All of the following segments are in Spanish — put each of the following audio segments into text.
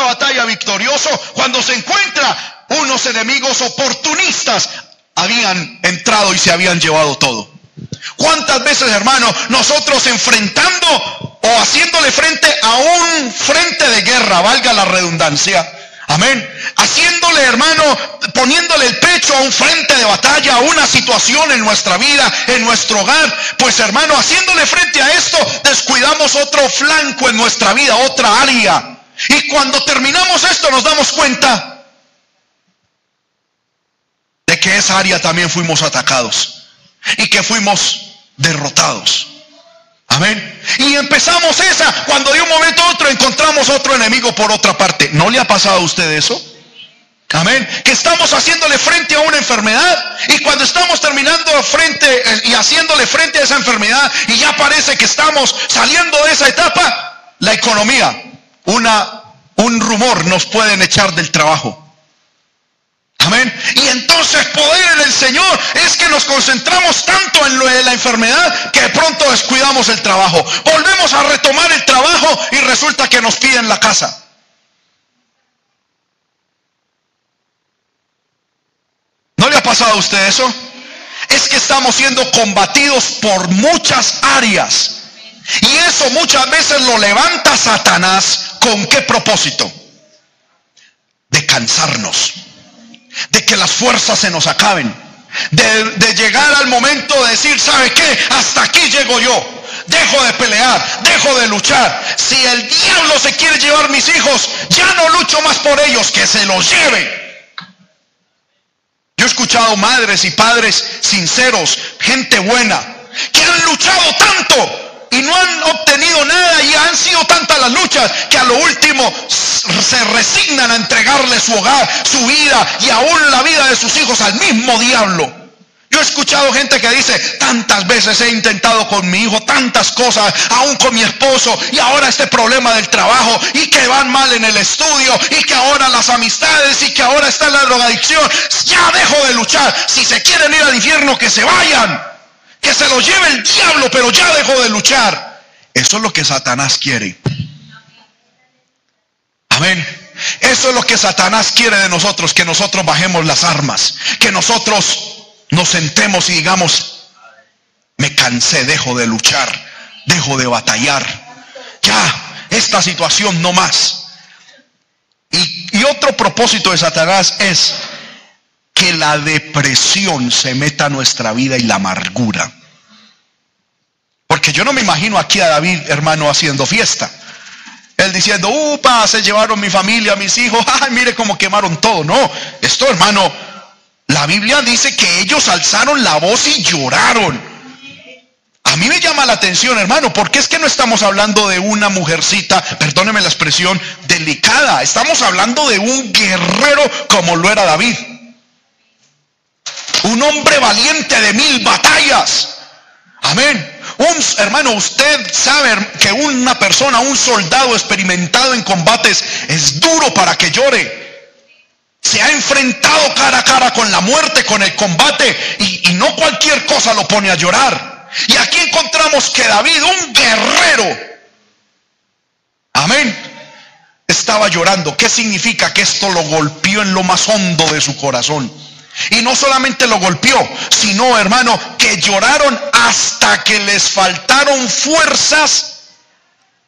batalla victorioso cuando se encuentra unos enemigos oportunistas habían entrado y se habían llevado todo. ¿Cuántas veces, hermano, nosotros enfrentando o haciéndole frente a un frente de guerra, valga la redundancia, Amén. Haciéndole, hermano, poniéndole el pecho a un frente de batalla, a una situación en nuestra vida, en nuestro hogar. Pues, hermano, haciéndole frente a esto, descuidamos otro flanco en nuestra vida, otra área. Y cuando terminamos esto, nos damos cuenta de que esa área también fuimos atacados y que fuimos derrotados. Amén. Y empezamos esa cuando de un momento a otro encontramos otro enemigo por otra parte. ¿No le ha pasado a usted eso? Amén. Que estamos haciéndole frente a una enfermedad y cuando estamos terminando frente eh, y haciéndole frente a esa enfermedad y ya parece que estamos saliendo de esa etapa, la economía, una un rumor nos pueden echar del trabajo. Amén. Y entonces poder en el Señor es que nos concentramos tanto en lo de la enfermedad que de pronto descuidamos el trabajo. Volvemos a retomar el trabajo y resulta que nos piden la casa. ¿No le ha pasado a usted eso? Es que estamos siendo combatidos por muchas áreas. Y eso muchas veces lo levanta Satanás. ¿Con qué propósito? De cansarnos de que las fuerzas se nos acaben, de, llegar al momento de decir, ¿sabe qué? Hasta aquí llego yo. Dejo de pelear, dejo de luchar. Si el diablo se quiere llevar mis hijos, ya no lucho más por ellos, que se los lleve. Yo he escuchado madres y padres sinceros, gente buena, que han luchado tanto y no han obtenido nada y han sido tantas las luchas que a lo último se resignan a entregarle su hogar, su vida y aún la vida de sus hijos al mismo diablo. Yo he escuchado gente que dice, tantas veces he intentado con mi hijo tantas cosas, aún con mi esposo, y ahora este problema del trabajo, y que van mal en el estudio, y que ahora las amistades, y que ahora está la drogadicción. Ya dejo de luchar. Si se quieren ir al infierno, que se vayan que se lo lleve el diablo, pero ya dejó de luchar. Eso es lo que Satanás quiere. Amén. Eso es lo que Satanás quiere de nosotros, que nosotros bajemos las armas, que nosotros nos sentemos y digamos, me cansé, dejo de luchar, dejo de batallar. Ya, esta situación no más. Y, y otro propósito de Satanás es que la depresión se meta a nuestra vida y la amargura. Porque yo no me imagino aquí a David, hermano, haciendo fiesta. Él diciendo, upa, se llevaron mi familia, mis hijos, ay, mire cómo quemaron todo. No, esto, hermano, la Biblia dice que ellos alzaron la voz y lloraron. A mí me llama la atención, hermano, porque es que no estamos hablando de una mujercita, perdóneme la expresión, delicada. Estamos hablando de un guerrero como lo era David. Un hombre valiente de mil batallas. Amén. Un, hermano, usted sabe que una persona, un soldado experimentado en combates, es duro para que llore. Se ha enfrentado cara a cara con la muerte, con el combate, y, y no cualquier cosa lo pone a llorar. Y aquí encontramos que David, un guerrero, amén, estaba llorando. ¿Qué significa? Que esto lo golpeó en lo más hondo de su corazón. Y no solamente lo golpeó, sino, hermano, que lloraron hasta que les faltaron fuerzas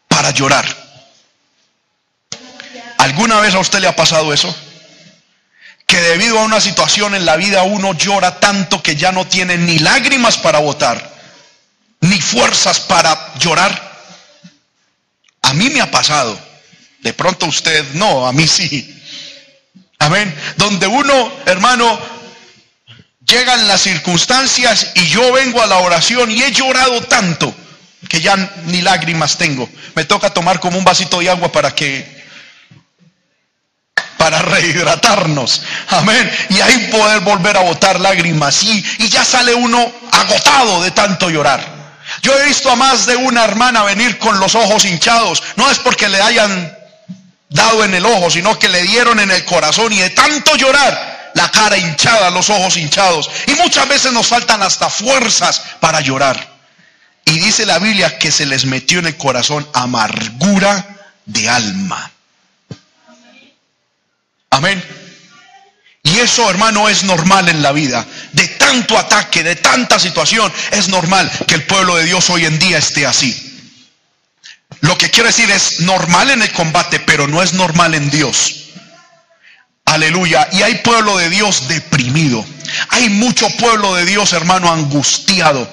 para llorar. ¿Alguna vez a usted le ha pasado eso? Que debido a una situación en la vida uno llora tanto que ya no tiene ni lágrimas para votar, ni fuerzas para llorar. A mí me ha pasado. De pronto usted no, a mí sí. Amén. Donde uno, hermano, llegan las circunstancias y yo vengo a la oración y he llorado tanto que ya ni lágrimas tengo. Me toca tomar como un vasito de agua para que para rehidratarnos. Amén. Y ahí poder volver a botar lágrimas. Y, y ya sale uno agotado de tanto llorar. Yo he visto a más de una hermana venir con los ojos hinchados. No es porque le hayan dado en el ojo, sino que le dieron en el corazón y de tanto llorar la cara hinchada, los ojos hinchados. Y muchas veces nos faltan hasta fuerzas para llorar. Y dice la Biblia que se les metió en el corazón amargura de alma. Amén. Y eso, hermano, es normal en la vida. De tanto ataque, de tanta situación, es normal que el pueblo de Dios hoy en día esté así. Lo que quiero decir es normal en el combate, pero no es normal en Dios. Aleluya. Y hay pueblo de Dios deprimido. Hay mucho pueblo de Dios, hermano, angustiado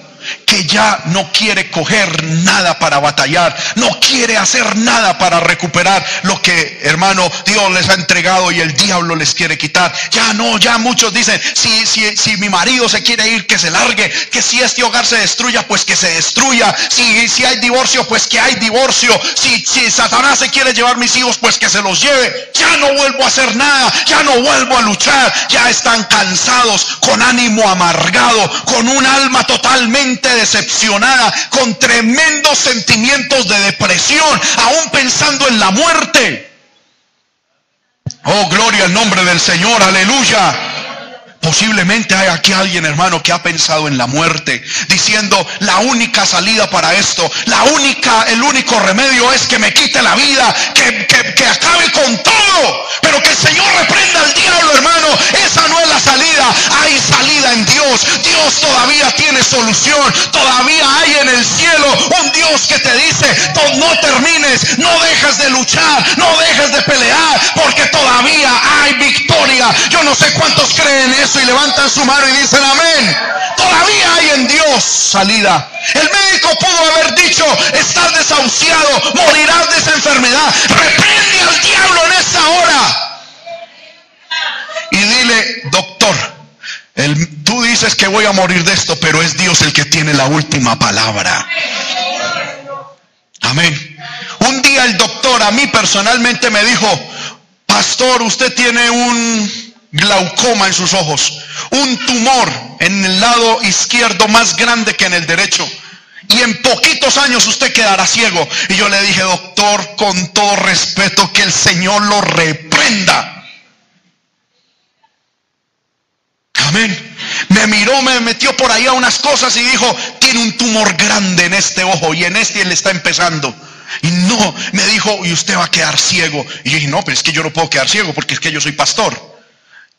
que ya no quiere coger nada para batallar, no quiere hacer nada para recuperar lo que, hermano, Dios les ha entregado y el diablo les quiere quitar. Ya no, ya muchos dicen, si, si, si mi marido se quiere ir, que se largue, que si este hogar se destruya, pues que se destruya, si, si hay divorcio, pues que hay divorcio, si, si Satanás se quiere llevar mis hijos, pues que se los lleve. Ya no vuelvo a hacer nada, ya no vuelvo a luchar, ya están cansados, con ánimo amargado, con un alma totalmente decepcionada, con tremendos sentimientos de depresión, aún pensando en la muerte. Oh, gloria al nombre del Señor, aleluya. Posiblemente hay aquí alguien, hermano, que ha pensado en la muerte, diciendo, la única salida para esto, la única, el único remedio es que me quite la vida, que, que, acabe con todo. Pero que el Señor reprenda al diablo, hermano. Esa no es la salida. Hay salida en Dios. Dios todavía tiene solución. Todavía hay en el cielo un Dios que te dice, no termines, no dejes de luchar, no dejes de pelear, porque todavía hay victoria. Yo no sé cuántos creen eso y levantan su mano y dicen amén. Todavía hay en Dios salida. El médico pudo haber dicho, estás desahuciado, morirás de esa enfermedad. Reprende al diablo en esta hora. Y dile, doctor, tú dices que voy a morir de esto, pero es Dios el que tiene la última palabra. Amén. Un día el doctor a mí personalmente me dijo, pastor, usted tiene un glaucoma en sus ojos, un tumor en el lado izquierdo más grande que en el derecho. Y en poquitos años usted quedará ciego. Y yo le dije, doctor, con todo respeto, que el Señor lo reprenda. Amén. Me miró, me metió por ahí a unas cosas y dijo, tiene un tumor grande en este ojo y en este él está empezando. Y no, me dijo, y usted va a quedar ciego. Y yo dije, no, pero es que yo no puedo quedar ciego porque es que yo soy pastor.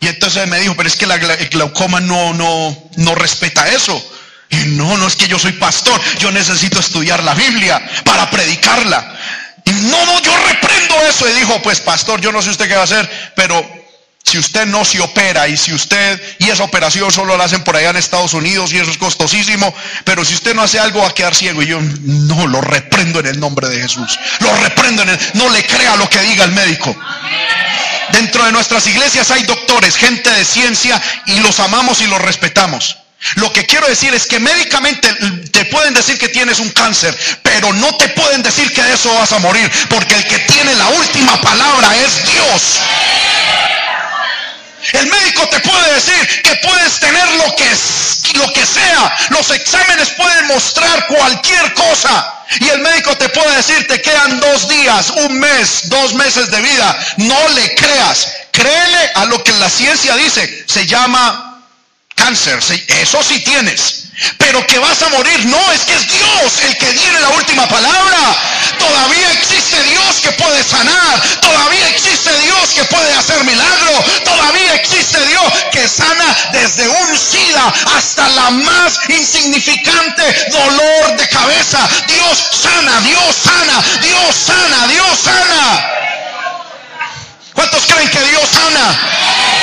Y entonces me dijo, pero es que la, el glaucoma no, no, no respeta eso. Y no, no es que yo soy pastor, yo necesito estudiar la Biblia para predicarla. Y no, no, yo reprendo eso. Y dijo, pues pastor, yo no sé usted qué va a hacer, pero si usted no se opera y si usted, y esa operación solo la hacen por allá en Estados Unidos y eso es costosísimo, pero si usted no hace algo va a quedar ciego. Y yo no, lo reprendo en el nombre de Jesús. Lo reprendo en el, no le crea lo que diga el médico. Dentro de nuestras iglesias hay doctores, gente de ciencia y los amamos y los respetamos. Lo que quiero decir es que médicamente te pueden decir que tienes un cáncer, pero no te pueden decir que de eso vas a morir, porque el que tiene la última palabra es Dios. El médico te puede decir que puedes tener lo que, lo que sea. Los exámenes pueden mostrar cualquier cosa. Y el médico te puede decir, te quedan dos días, un mes, dos meses de vida. No le creas. Créele a lo que la ciencia dice. Se llama cáncer. Eso sí tienes. Pero que vas a morir, no, es que es Dios el que tiene la última palabra. Todavía existe Dios que puede sanar. Todavía existe Dios que puede hacer milagro. Todavía existe Dios que sana desde un SIDA hasta la más insignificante dolor de cabeza. Dios sana, Dios sana, Dios sana, Dios sana. ¿Cuántos creen que Dios sana?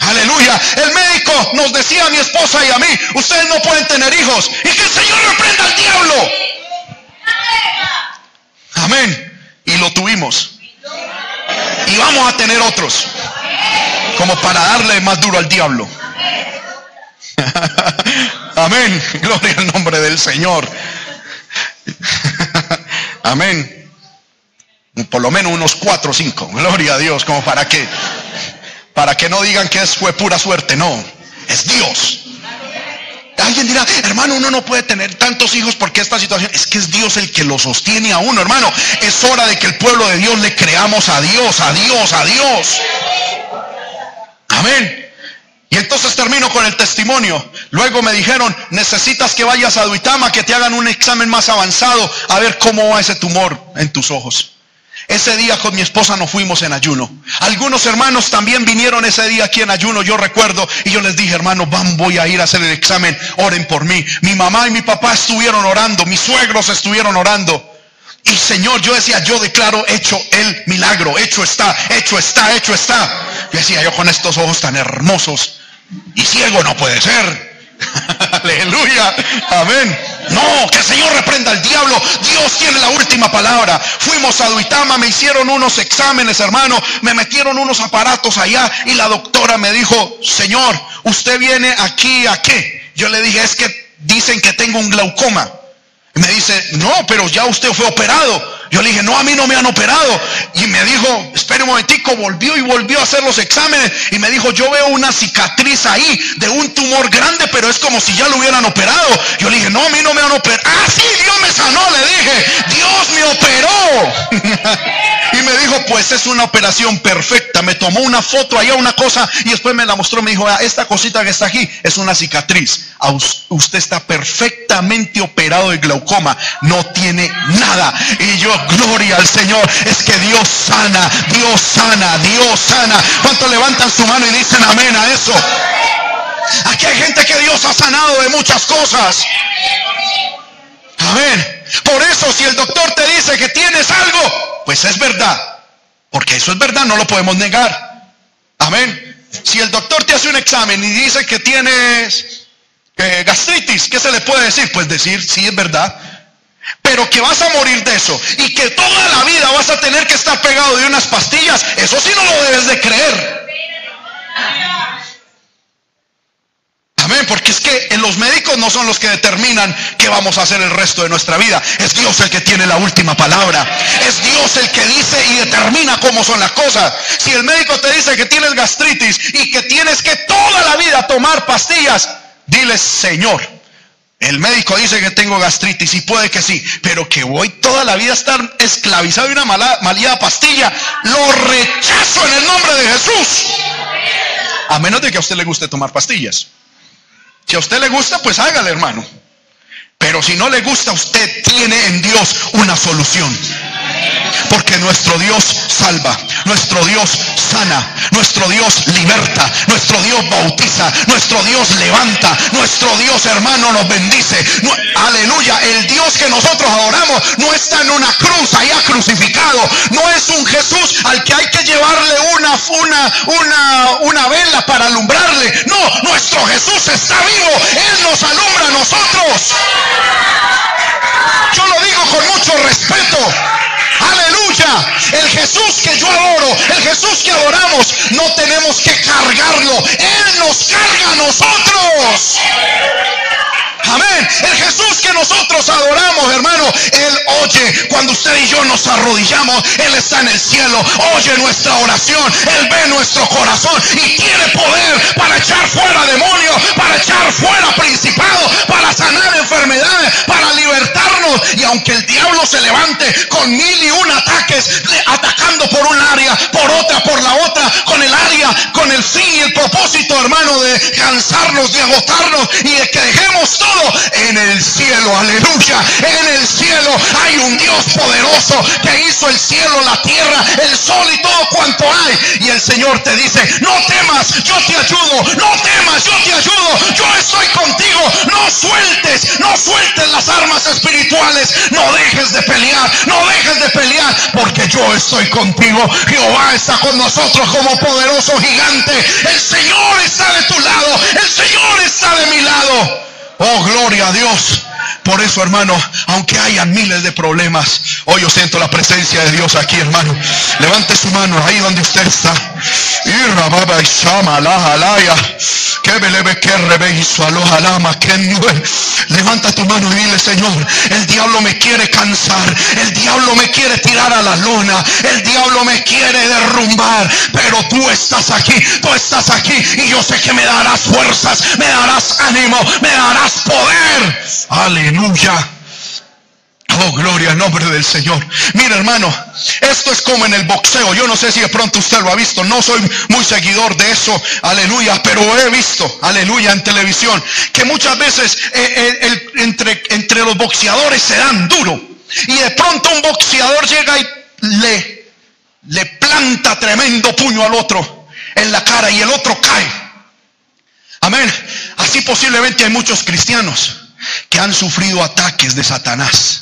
Aleluya. El médico nos decía a mi esposa y a mí, ustedes no pueden tener hijos. Y que el Señor reprenda al diablo. Amén. Y lo tuvimos. Y vamos a tener otros. Como para darle más duro al diablo. Amén. Gloria al nombre del Señor. Amén. Por lo menos unos cuatro o cinco. Gloria a Dios. Como para que para que no digan que fue pura suerte, no, es Dios. Alguien dirá, hermano, uno no puede tener tantos hijos porque esta situación es que es Dios el que lo sostiene a uno, hermano. Es hora de que el pueblo de Dios le creamos a Dios, a Dios, a Dios. Amén. Y entonces termino con el testimonio. Luego me dijeron, necesitas que vayas a Duitama, que te hagan un examen más avanzado, a ver cómo va ese tumor en tus ojos. Ese día con mi esposa nos fuimos en ayuno. Algunos hermanos también vinieron ese día aquí en ayuno, yo recuerdo, y yo les dije, hermanos, van, voy a ir a hacer el examen, oren por mí. Mi mamá y mi papá estuvieron orando, mis suegros estuvieron orando. Y Señor, yo decía, yo declaro hecho el milagro, hecho está, hecho está, hecho está. Yo decía, yo con estos ojos tan hermosos y ciego no puede ser. Aleluya, amén. No, que el Señor reprenda al diablo. Dios tiene la última palabra. Fuimos a Duitama, me hicieron unos exámenes, hermano. Me metieron unos aparatos allá y la doctora me dijo, Señor, ¿usted viene aquí a qué? Yo le dije, es que dicen que tengo un glaucoma. Me dice, no, pero ya usted fue operado. Yo le dije, no, a mí no me han operado. Y me dijo, espere un momentico, volvió y volvió a hacer los exámenes. Y me dijo, yo veo una cicatriz ahí de un tumor grande, pero es como si ya lo hubieran operado. Yo le dije, no, a mí no me han operado. Ah, sí, Dios me sanó, le dije, Dios me operó. y me dijo, pues es una operación perfecta. Me tomó una foto allá, una cosa, y después me la mostró. Me dijo, ah, esta cosita que está aquí es una cicatriz. Usted está perfectamente operado de glaucoma. No tiene nada. Y yo gloria al Señor. Es que Dios sana, Dios sana, Dios sana. ¿Cuántos levantan su mano y dicen amén a eso? Aquí hay gente que Dios ha sanado de muchas cosas. Amén. Por eso si el doctor te dice que tienes algo, pues es verdad. Porque eso es verdad, no lo podemos negar. Amén. Si el doctor te hace un examen y dice que tienes eh, gastritis, ¿qué se le puede decir? Pues decir, sí es verdad pero que vas a morir de eso y que toda la vida vas a tener que estar pegado de unas pastillas, eso sí no lo debes de creer. Amén, porque es que los médicos no son los que determinan qué vamos a hacer el resto de nuestra vida. Es Dios el que tiene la última palabra. Es Dios el que dice y determina cómo son las cosas. Si el médico te dice que tienes gastritis y que tienes que toda la vida tomar pastillas, dile, Señor, el médico dice que tengo gastritis y puede que sí, pero que voy toda la vida a estar esclavizado de una mala, pastilla, lo rechazo en el nombre de Jesús. A menos de que a usted le guste tomar pastillas. Si a usted le gusta, pues hágale, hermano. Pero si no le gusta, usted tiene en Dios una solución. Porque nuestro Dios salva, nuestro Dios sana, nuestro Dios liberta, nuestro Dios bautiza, nuestro Dios levanta, nuestro Dios hermano nos bendice. aleluya, el Dios que nosotros adoramos no está en una cruz allá crucificado, no es un Jesús al que hay que llevarle una, una, una, una vela para alumbrarle. No, nuestro Jesús está vivo, Él nos alumbra a nosotros. Yo lo digo con mucho respeto. Aleluya. El Jesús que yo adoro, el Jesús que adoramos, no tenemos que cargarlo. Él nos carga a nosotros. Amén. El Jesús que nosotros adoramos, hermano, Él oye cuando usted y yo nos arrodillamos. Él está en el cielo, oye nuestra oración, Él ve nuestro corazón y tiene poder para echar fuera demonios, para echar fuera principados, para sanar enfermedades, para libertarnos. Y aunque el diablo se levante con mil y un ataques, atacando por un área, por otra, por la otra, con el área, con el fin y el propósito, hermano, de cansarnos, de agotarnos y de que dejemos todo en el cielo, aleluya. En el cielo hay un Dios poderoso que hizo el cielo, la tierra, el sol y todo cuanto hay. Y el Señor te dice, no temas, yo te ayudo, no temas, yo te ayudo, yo estoy contigo, no sueltes, no sueltes las armas espirituales, no dejes de pelear, no dejes de pelear, porque yo estoy contigo. Jehová está con nosotros como poderoso gigante. El Señor está de tu lado, el Señor está de mi lado. Oh, gloria a Dios. Por eso, hermano, aunque haya miles de problemas, hoy yo siento la presencia de Dios aquí, hermano. Levante su mano ahí donde usted está. Levanta tu mano y dile, Señor, el diablo me quiere cansar, el diablo me quiere tirar a la luna, el diablo me quiere derrumbar, pero tú estás aquí, tú estás aquí y yo sé que me darás fuerzas, me darás ánimo, me darás poder. Aleluya. Oh, gloria al nombre del Señor. Mira, hermano, esto es como en el boxeo. Yo no sé si de pronto usted lo ha visto. No soy muy seguidor de eso. Aleluya. Pero he visto, aleluya, en televisión, que muchas veces eh, eh, entre, entre los boxeadores se dan duro. Y de pronto un boxeador llega y le le planta tremendo puño al otro en la cara y el otro cae. Amén. Así posiblemente hay muchos cristianos que han sufrido ataques de Satanás.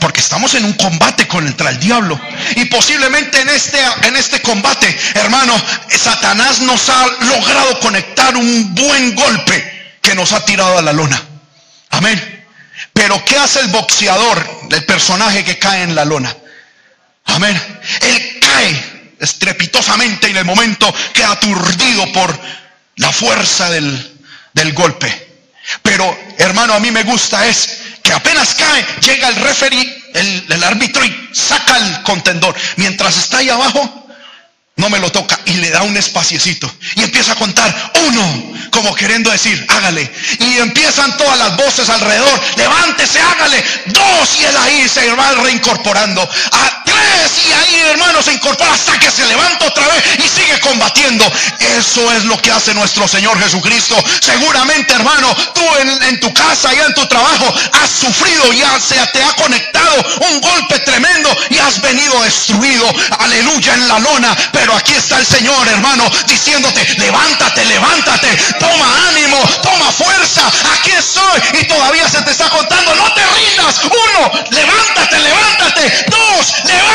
porque estamos en un combate contra el diablo. Y posiblemente en este, en este combate, hermano, Satanás nos ha logrado conectar un buen golpe que nos ha tirado a la lona. Amén. Pero ¿qué hace el boxeador, el personaje que cae en la lona? Amén. Él cae estrepitosamente en el momento queda aturdido por la fuerza del, del golpe. Pero hermano, a mí me gusta es que apenas cae, llega el referee, el, árbitro y saca el contendor. Mientras está ahí abajo, no me lo toca y le da un espaciecito y empieza a contar uno, como queriendo decir, hágale. Y empiezan todas las voces alrededor, levántese, hágale. Dos y él ahí se va reincorporando. A y ahí hermano se incorpora hasta que se levanta otra vez y sigue combatiendo. Eso es lo que hace nuestro Señor Jesucristo. Seguramente hermano, tú en, tu casa y en tu trabajo has sufrido ya se te ha conectado un golpe tremendo y has venido destruido. Aleluya en la lona. Pero aquí está el Señor, hermano, diciéndote, levántate, levántate, toma ánimo, toma fuerza, aquí estoy. Y todavía se te está contando, no te rindas. Uno, levántate, levántate. Dos, levántate.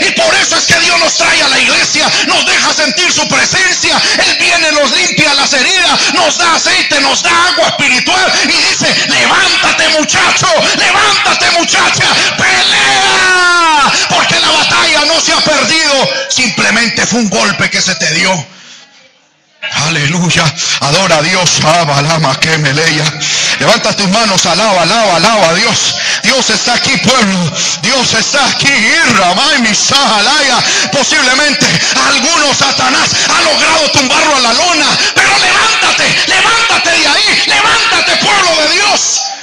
Y por eso es que Dios nos trae a la iglesia, nos deja sentir su presencia. Él viene, nos limpia las heridas, nos da aceite, nos da agua espiritual y dice, levántate muchacho, levántate muchacha, pelea. Porque la batalla no se ha perdido, simplemente fue un golpe que se te dio. Aleluya. Adora a Dios. Lama que me. Levanta tus manos. Alaba, alaba, alaba a Dios. Dios está aquí, pueblo. Dios está aquí. Posiblemente algunos Satanás ha logrado tumbarlo a la lona. Pero levántate, levántate de ahí. Levántate, pueblo de Dios.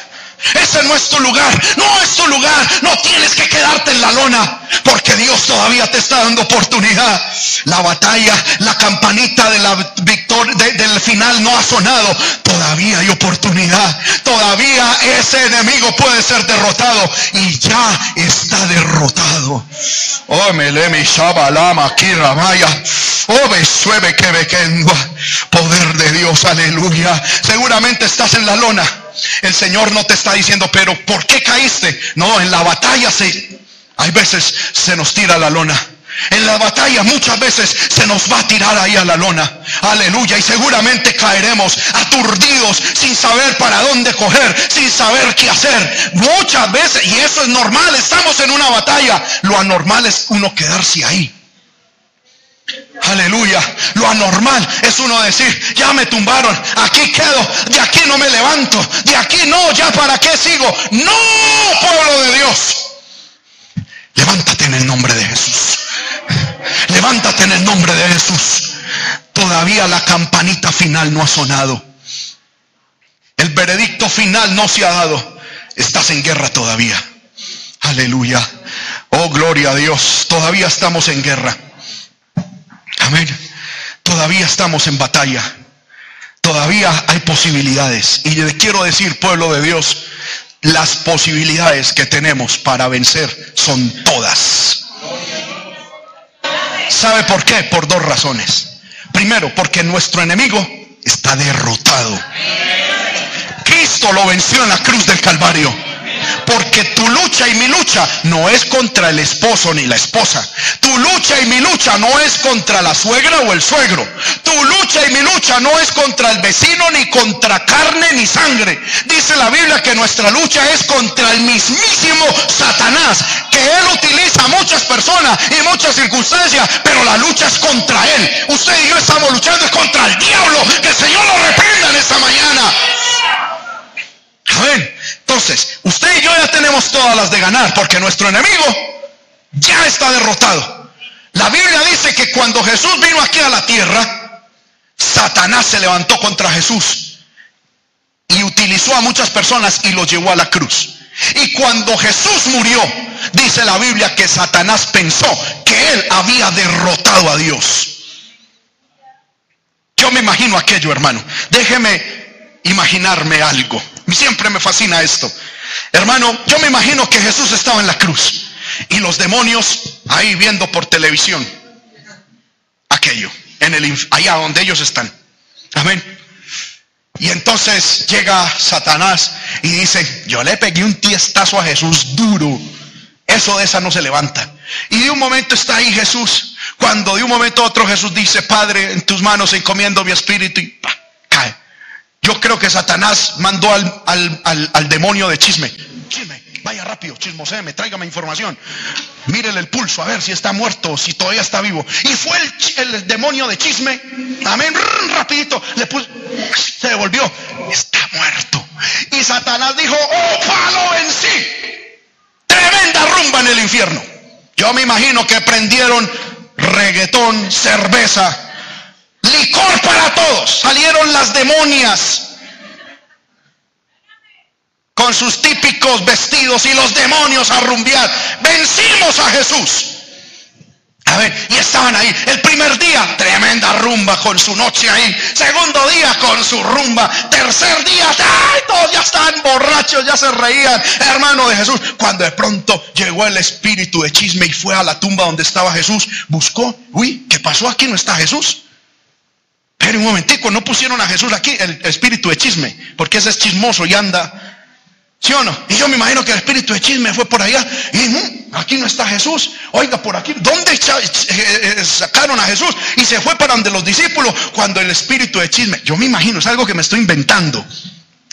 Ese no es tu lugar, no es tu lugar. No tienes que quedarte en la lona, porque Dios todavía te está dando oportunidad. La batalla, la campanita de la victoria del final no ha sonado. Todavía hay oportunidad. Todavía ese enemigo puede ser derrotado y ya está derrotado. Oh, me le mi shabalama aquí Oh, que Poder de Dios, aleluya. Seguramente estás en la lona el Señor no te está diciendo, pero ¿por qué caíste? No, en la batalla se, hay veces se nos tira la lona. En la batalla muchas veces se nos va a tirar ahí a la lona. Aleluya. Y seguramente caeremos aturdidos sin saber para dónde coger, sin saber qué hacer. Muchas veces, y eso es normal, estamos en una batalla. Lo anormal es uno quedarse ahí. Aleluya. Lo anormal es uno decir, ya me tumbaron, aquí quedo, de aquí no me levanto, de aquí no, ya para qué sigo. No, pueblo de Dios. Levántate en el nombre de Jesús. Levántate en el nombre de Jesús. Todavía la campanita final no ha sonado. El veredicto final no se ha dado. Estás en guerra todavía. Aleluya. Oh, gloria a Dios. Todavía estamos en guerra. Amén. Todavía estamos en batalla. Todavía hay posibilidades. Y le quiero decir, pueblo de Dios, las posibilidades que tenemos para vencer son todas. ¿Sabe por qué? Por dos razones. Primero, porque nuestro enemigo está derrotado. Cristo lo venció en la cruz del Calvario. Porque tu lucha y mi lucha no es contra el esposo ni la esposa. Tu lucha y mi lucha no es contra la suegra o el suegro. Tu lucha y mi lucha no es contra el vecino ni contra carne ni sangre. Dice la Biblia que nuestra lucha es contra el mismísimo Satanás. Que él utiliza a muchas personas y muchas circunstancias, pero la lucha es contra él. Usted y yo estamos luchando contra el diablo. Que el Señor lo reprenda en esta mañana. Amén. Entonces, usted y yo ya tenemos todas las de ganar, porque nuestro enemigo ya está derrotado. La Biblia dice que cuando Jesús vino aquí a la tierra, Satanás se levantó contra Jesús y utilizó a muchas personas y lo llevó a la cruz. Y cuando Jesús murió, dice la Biblia que Satanás pensó que él había derrotado a Dios. Yo me imagino aquello, hermano. Déjeme imaginarme algo. Siempre me fascina esto. Hermano, yo me imagino que Jesús estaba en la cruz y los demonios ahí viendo por televisión aquello, en el, allá donde ellos están. Amén. Y entonces llega Satanás y dice, yo le pegué un tiestazo a Jesús duro. Eso de esa no se levanta. Y de un momento está ahí Jesús. Cuando de un momento a otro Jesús dice, Padre, en tus manos encomiendo mi espíritu y. Yo creo que Satanás mandó al, demonio de chisme. Chisme, vaya rápido, chismoseme, tráigame información. Mírele el pulso, a ver si está muerto, si todavía está vivo. Y fue el, demonio de chisme. Amén, rapidito, le puso, se devolvió. Está muerto. Y Satanás dijo, oh, palo en sí. Tremenda rumba en el infierno. Yo me imagino que prendieron reggaetón, cerveza, licor para todos. Salieron las demonias con sus típicos vestidos y los demonios a rumbear. Vencimos a Jesús. A ver, y estaban ahí. El primer día, tremenda rumba con su noche ahí. Segundo día, con su rumba. Tercer día, ¡ay! Todos ya estaban borrachos, ya se reían, hermano de Jesús. Cuando de pronto llegó el espíritu de chisme y fue a la tumba donde estaba Jesús, buscó, uy, ¿qué pasó aquí? ¿No está Jesús? Pero un momentico, no pusieron a Jesús aquí, el espíritu de chisme, porque ese es chismoso y anda ¿Sí o no? Y yo me imagino que el espíritu de chisme fue por allá. Y mm, aquí no está Jesús. Oiga, por aquí. ¿Dónde eh, eh, sacaron a Jesús? Y se fue para donde los discípulos cuando el espíritu de chisme. Yo me imagino, es algo que me estoy inventando.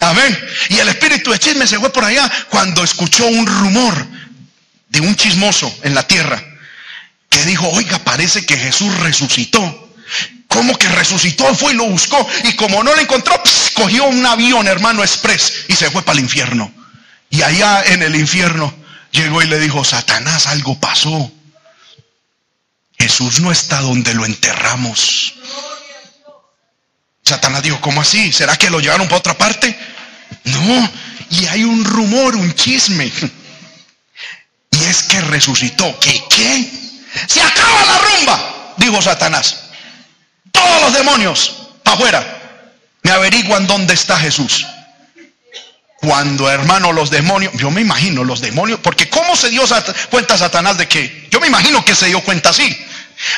Amén. Y el espíritu de chisme se fue por allá cuando escuchó un rumor de un chismoso en la tierra que dijo, oiga, parece que Jesús resucitó. ¿Cómo que resucitó? Fue y lo buscó. Y como no lo encontró, cogió un avión, hermano, express y se fue para el infierno. Y allá en el infierno llegó y le dijo, Satanás, algo pasó. Jesús no está donde lo enterramos. Satanás dijo, ¿cómo así? ¿Será que lo llevaron para otra parte? No, y hay un rumor, un chisme. Y es que resucitó. ¿Qué qué? Se acaba la rumba, dijo Satanás. Todos los demonios afuera me averiguan dónde está Jesús. Cuando, hermano, los demonios, yo me imagino los demonios, porque ¿cómo se dio cuenta Satanás de que? Yo me imagino que se dio cuenta así.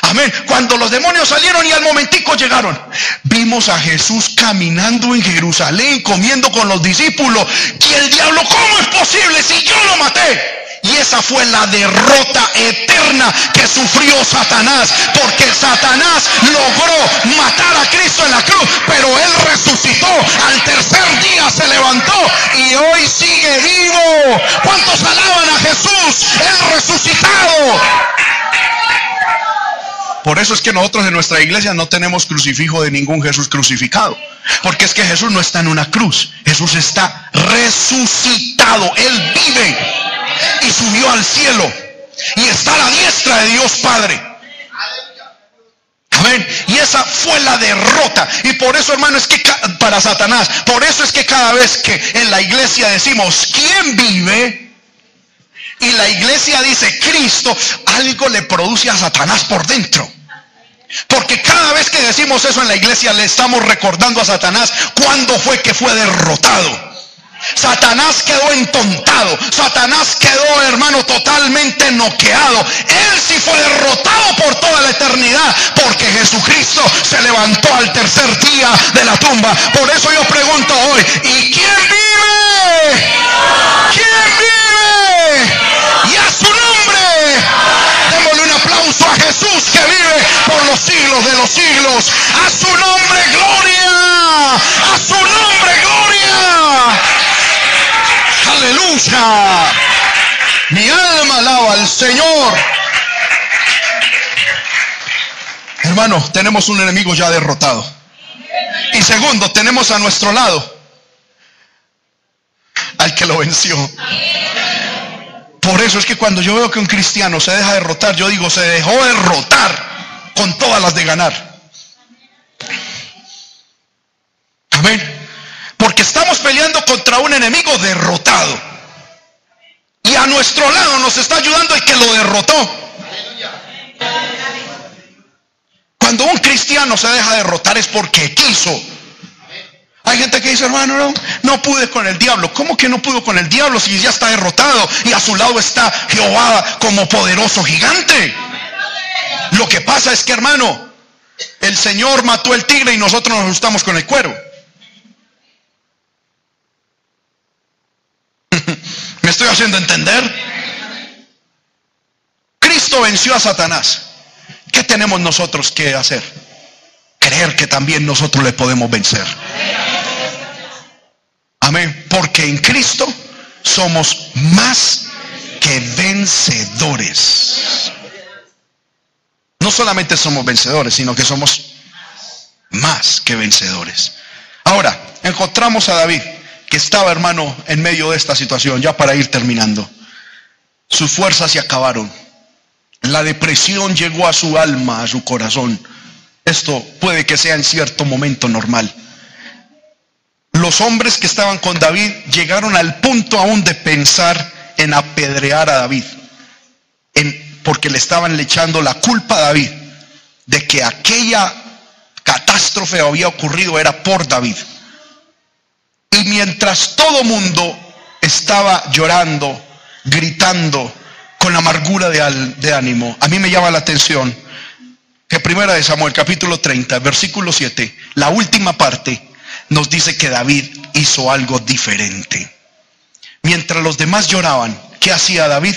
Amén. Cuando los demonios salieron y al momentico llegaron, vimos a Jesús caminando en Jerusalén, comiendo con los discípulos. Y el diablo, ¿cómo es posible si yo lo maté? Y esa fue la derrota eterna que sufrió Satanás. Porque Satanás logró matar a Cristo en la cruz. Pero él resucitó. Al tercer día se levantó. Y hoy sigue vivo. ¿Cuántos alaban a Jesús? El resucitado. Por eso es que nosotros en nuestra iglesia no tenemos crucifijo de ningún Jesús crucificado. Porque es que Jesús no está en una cruz. Jesús está resucitado. Él vive y subió al cielo. Y está a la diestra de Dios Padre. Amén. Y esa fue la derrota. Y por eso, hermano, es que para Satanás, por eso es que cada vez que en la iglesia decimos, ¿quién vive? Y la iglesia dice, Cristo, algo le produce a Satanás por dentro. Porque cada vez que decimos eso en la iglesia le estamos recordando a Satanás cuándo fue que fue derrotado. Satanás quedó entontado. Satanás quedó, hermano, totalmente noqueado. Él sí fue derrotado por toda la eternidad. Porque Jesucristo se levantó al tercer día de la tumba. Por eso yo pregunto hoy, ¿y quién vive? ¿Quién vive? Y a su nombre. Démosle un aplauso a Jesús que vive por los siglos de los siglos. A su nombre, gloria. A su nombre, gloria. Aleluya. Mi alma alaba al Señor. Hermano, tenemos un enemigo ya derrotado. Y segundo, tenemos a nuestro lado al que lo venció. Por eso es que cuando yo veo que un cristiano se deja derrotar, yo digo, se dejó derrotar con todas las de ganar. Amén. Porque estamos peleando contra un enemigo derrotado. Y a nuestro lado nos está ayudando el que lo derrotó. Cuando un cristiano se deja derrotar es porque quiso. Hay gente que dice, hermano, no, no pude con el diablo. ¿Cómo que no pudo con el diablo si ya está derrotado y a su lado está Jehová como poderoso gigante? Lo que pasa es que, hermano, el Señor mató el tigre y nosotros nos asustamos con el cuero. Estoy haciendo entender? Cristo venció a Satanás. ¿Qué tenemos nosotros que hacer? Creer que también nosotros le podemos vencer. Amén. Porque en Cristo somos más que vencedores. No solamente somos vencedores, sino que somos más que vencedores. Ahora, encontramos a David, que estaba, hermano, en medio de esta situación, ya para ir terminando. Sus fuerzas se acabaron. La depresión llegó a su alma, a su corazón. Esto puede que sea en cierto momento normal los hombres que estaban con David llegaron al punto aún de pensar en apedrear a David, en, porque le estaban echando la culpa a David de que aquella catástrofe había ocurrido era por David. Y mientras todo mundo estaba llorando, gritando, con amargura de, ánimo, a mí me llama la atención que primera de Samuel capítulo 30, versículo 7, la última parte, nos dice que David hizo algo diferente. Mientras los demás lloraban, ¿qué hacía David?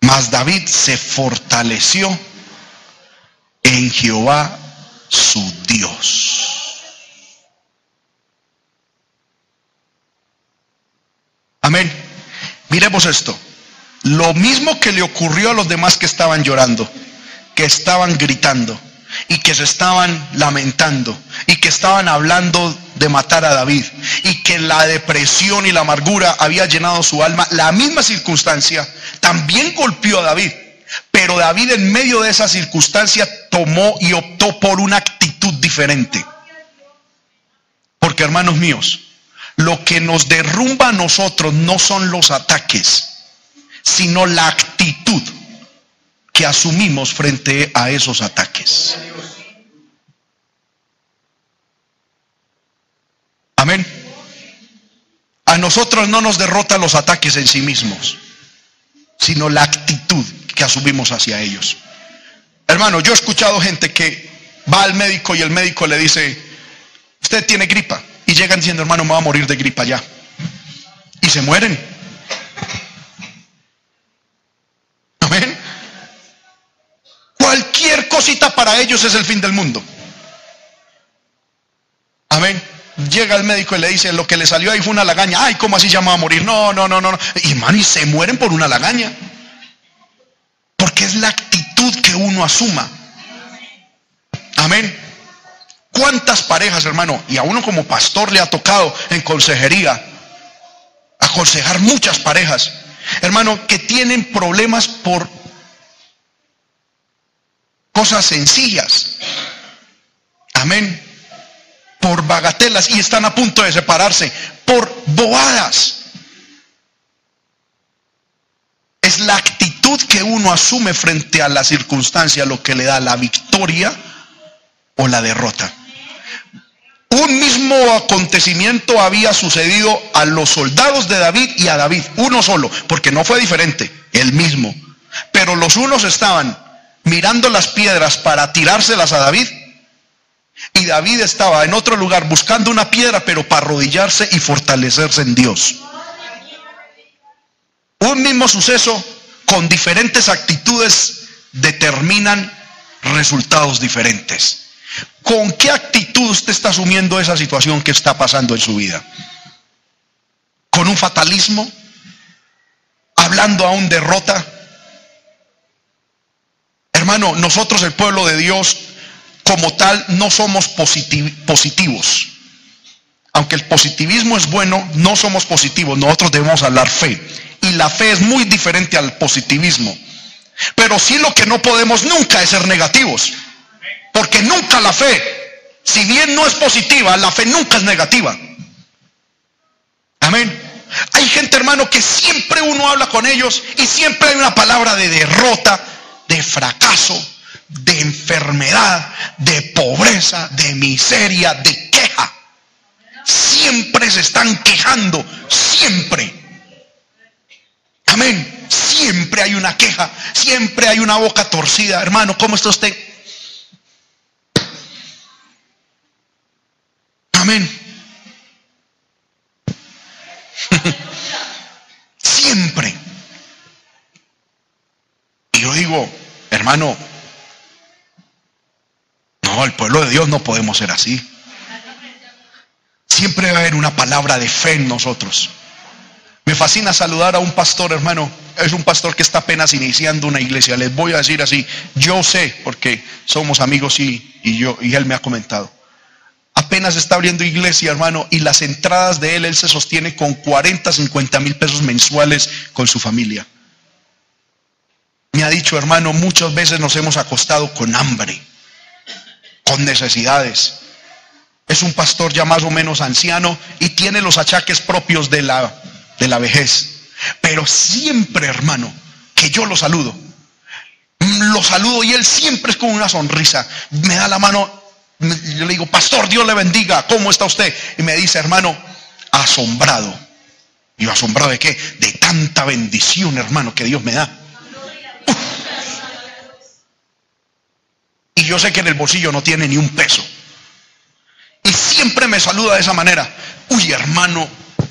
Mas David se fortaleció en Jehová su Dios. Amén. Miremos esto. Lo mismo que le ocurrió a los demás que estaban llorando, que estaban gritando y que se estaban lamentando y que estaban hablando de matar a David y que la depresión y la amargura había llenado su alma, la misma circunstancia también golpeó a David. Pero David en medio de esa circunstancia tomó y optó por una actitud diferente. Porque hermanos míos, lo que nos derrumba a nosotros no son los ataques, sino la actitud que asumimos frente a esos ataques. Amén. A nosotros no nos derrotan los ataques en sí mismos, sino la actitud que asumimos hacia ellos. Hermano, yo he escuchado gente que va al médico y el médico le dice, usted tiene gripa. Y llegan diciendo, hermano, me va a morir de gripa ya. Y se mueren. Amén. Cualquier cosita para ellos es el fin del mundo. Amén. Llega el médico y le dice, lo que le salió ahí fue una lagaña. Ay, ¿cómo así llama a morir? No, no, no, no. Y man, y se mueren por una lagaña. Porque es la actitud que uno asuma. Amén. ¿Cuántas parejas, hermano? Y a uno como pastor le ha tocado en consejería aconsejar muchas parejas, hermano, que tienen problemas por cosas sencillas. Amén. Por bagatelas y están a punto de separarse. Por bobadas. Es la actitud que uno asume frente a la circunstancia lo que le da la victoria o la derrota. Un mismo acontecimiento había sucedido a los soldados de David y a David, uno solo, porque no fue diferente, el mismo. Pero los unos estaban mirando las piedras para tirárselas a David. Y David estaba en otro lugar buscando una piedra, pero para arrodillarse y fortalecerse en Dios. Un mismo suceso con diferentes actitudes determinan resultados diferentes. ¿Con qué actitud usted está asumiendo esa situación que está pasando en su vida? ¿Con un fatalismo? ¿Hablando a un derrota? Hermano, nosotros el pueblo de Dios como tal no somos positivos. Aunque el positivismo es bueno, no somos positivos. Nosotros debemos hablar fe. Y la fe es muy diferente al positivismo. Pero sí lo que no podemos nunca es ser negativos. Porque nunca la fe, si bien no es positiva, la fe nunca es negativa. Amén. Hay gente, hermano, que siempre uno habla con ellos y siempre hay una palabra de derrota, de fracaso, de enfermedad, de pobreza, de miseria, de queja. Siempre se están quejando, siempre. Amén. Siempre hay una queja, siempre hay una boca torcida. Hermano, ¿cómo está usted? Amén. siempre. Y yo digo, hermano, no, el pueblo de Dios no podemos ser así. Siempre va a haber una palabra de fe en nosotros. Me fascina saludar a un pastor, hermano. Es un pastor que está apenas iniciando una iglesia. Les voy a decir así, yo sé, porque somos amigos y, y yo, y él me ha comentado. Apenas está abriendo iglesia, hermano, y las entradas de él, él se sostiene con 40, 50 mil pesos mensuales con su familia. Me ha dicho, hermano, muchas veces nos hemos acostado con hambre, con necesidades. Es un pastor ya más o menos anciano y tiene los achaques propios de la, de la vejez. Pero siempre, hermano, que yo lo saludo, lo saludo y él siempre es con una sonrisa. Me da la mano, yo le digo, pastor, Dios le bendiga, ¿cómo está usted? Y me dice, hermano, asombrado. Y yo, asombrado de qué? De tanta bendición, hermano, que Dios me da. Y yo sé que en el bolsillo no tiene ni un peso. Y siempre me saluda de esa manera. Uy, hermano,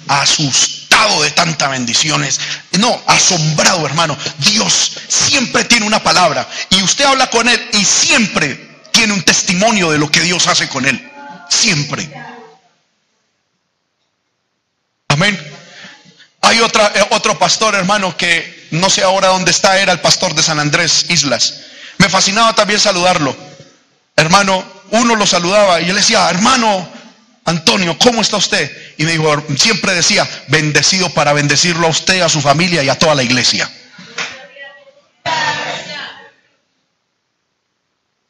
asustado de tantas bendiciones. No, asombrado, hermano. Dios siempre tiene una palabra. Y usted habla con él y siempre tiene un testimonio de lo que Dios hace con él. Siempre. Amén. Hay otra, eh, otro pastor, hermano, que no sé ahora dónde está, era el pastor de San Andrés Islas. Me fascinaba también saludarlo. Hermano, uno lo saludaba y él decía, hermano Antonio, ¿cómo está usted? Y me dijo, siempre decía, bendecido para bendecirlo a usted, a su familia y a toda la iglesia.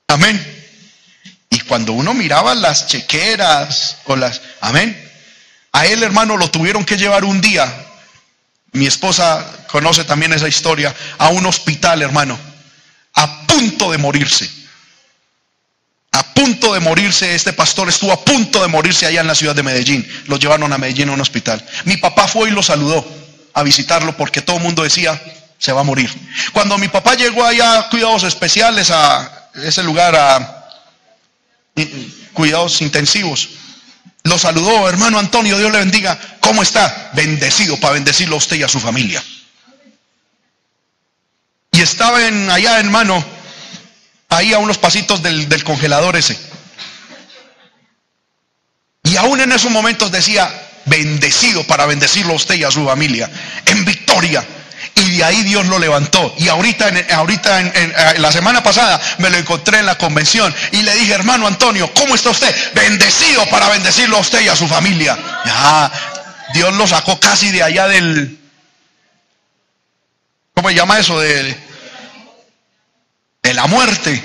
Amén cuando uno miraba las chequeras o las, amén, a él hermano lo tuvieron que llevar un día, mi esposa conoce también esa historia, a un hospital hermano, a punto de morirse. A punto de morirse, este pastor estuvo a punto de morirse allá en la ciudad de Medellín. Lo llevaron a Medellín a un hospital. Mi papá fue y lo saludó a visitarlo porque todo el mundo decía, se va a morir. Cuando mi papá llegó allá a cuidados especiales a ese lugar, a, cuidados intensivos. Lo saludó, hermano Antonio, Dios le bendiga. ¿Cómo está? Bendecido para bendecirlo a usted y a su familia. Y estaba en, allá, hermano, ahí a unos pasitos del, congelador ese. Y aún en esos momentos decía, bendecido para bendecirlo a usted y a su familia. En victoria y de ahí Dios lo levantó. Y ahorita, ahorita en, la semana pasada me lo encontré en la convención y le dije, hermano Antonio, ¿cómo está usted? Bendecido para bendecirlo a usted y a su familia. Dios lo sacó casi de allá del, ¿cómo se llama eso? De, de la muerte,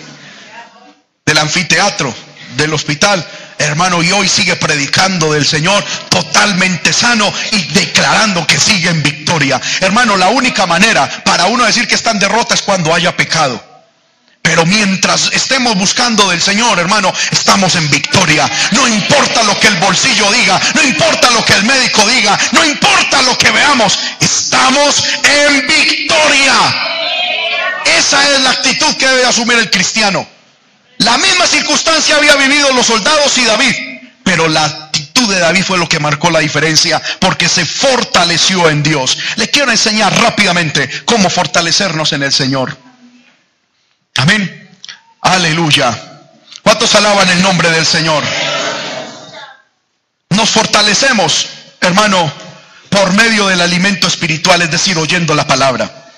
del anfiteatro, del hospital hermano, y hoy sigue predicando del Señor totalmente sano y declarando que sigue en victoria. Hermano, la única manera para uno decir que está en derrota es cuando haya pecado. Pero mientras estemos buscando del Señor, hermano, estamos en victoria. No importa lo que el bolsillo diga, no importa lo que el médico diga, no importa lo que veamos, estamos en victoria. Esa es la actitud que debe asumir el cristiano. La misma circunstancia había vivido los soldados y David, pero la actitud de David fue lo que marcó la diferencia porque se fortaleció en Dios. Le quiero enseñar rápidamente cómo fortalecernos en el Señor. Amén. Aleluya. ¿Cuántos alaban el nombre del Señor? Nos fortalecemos, hermano, por medio del alimento espiritual, es decir, oyendo la palabra.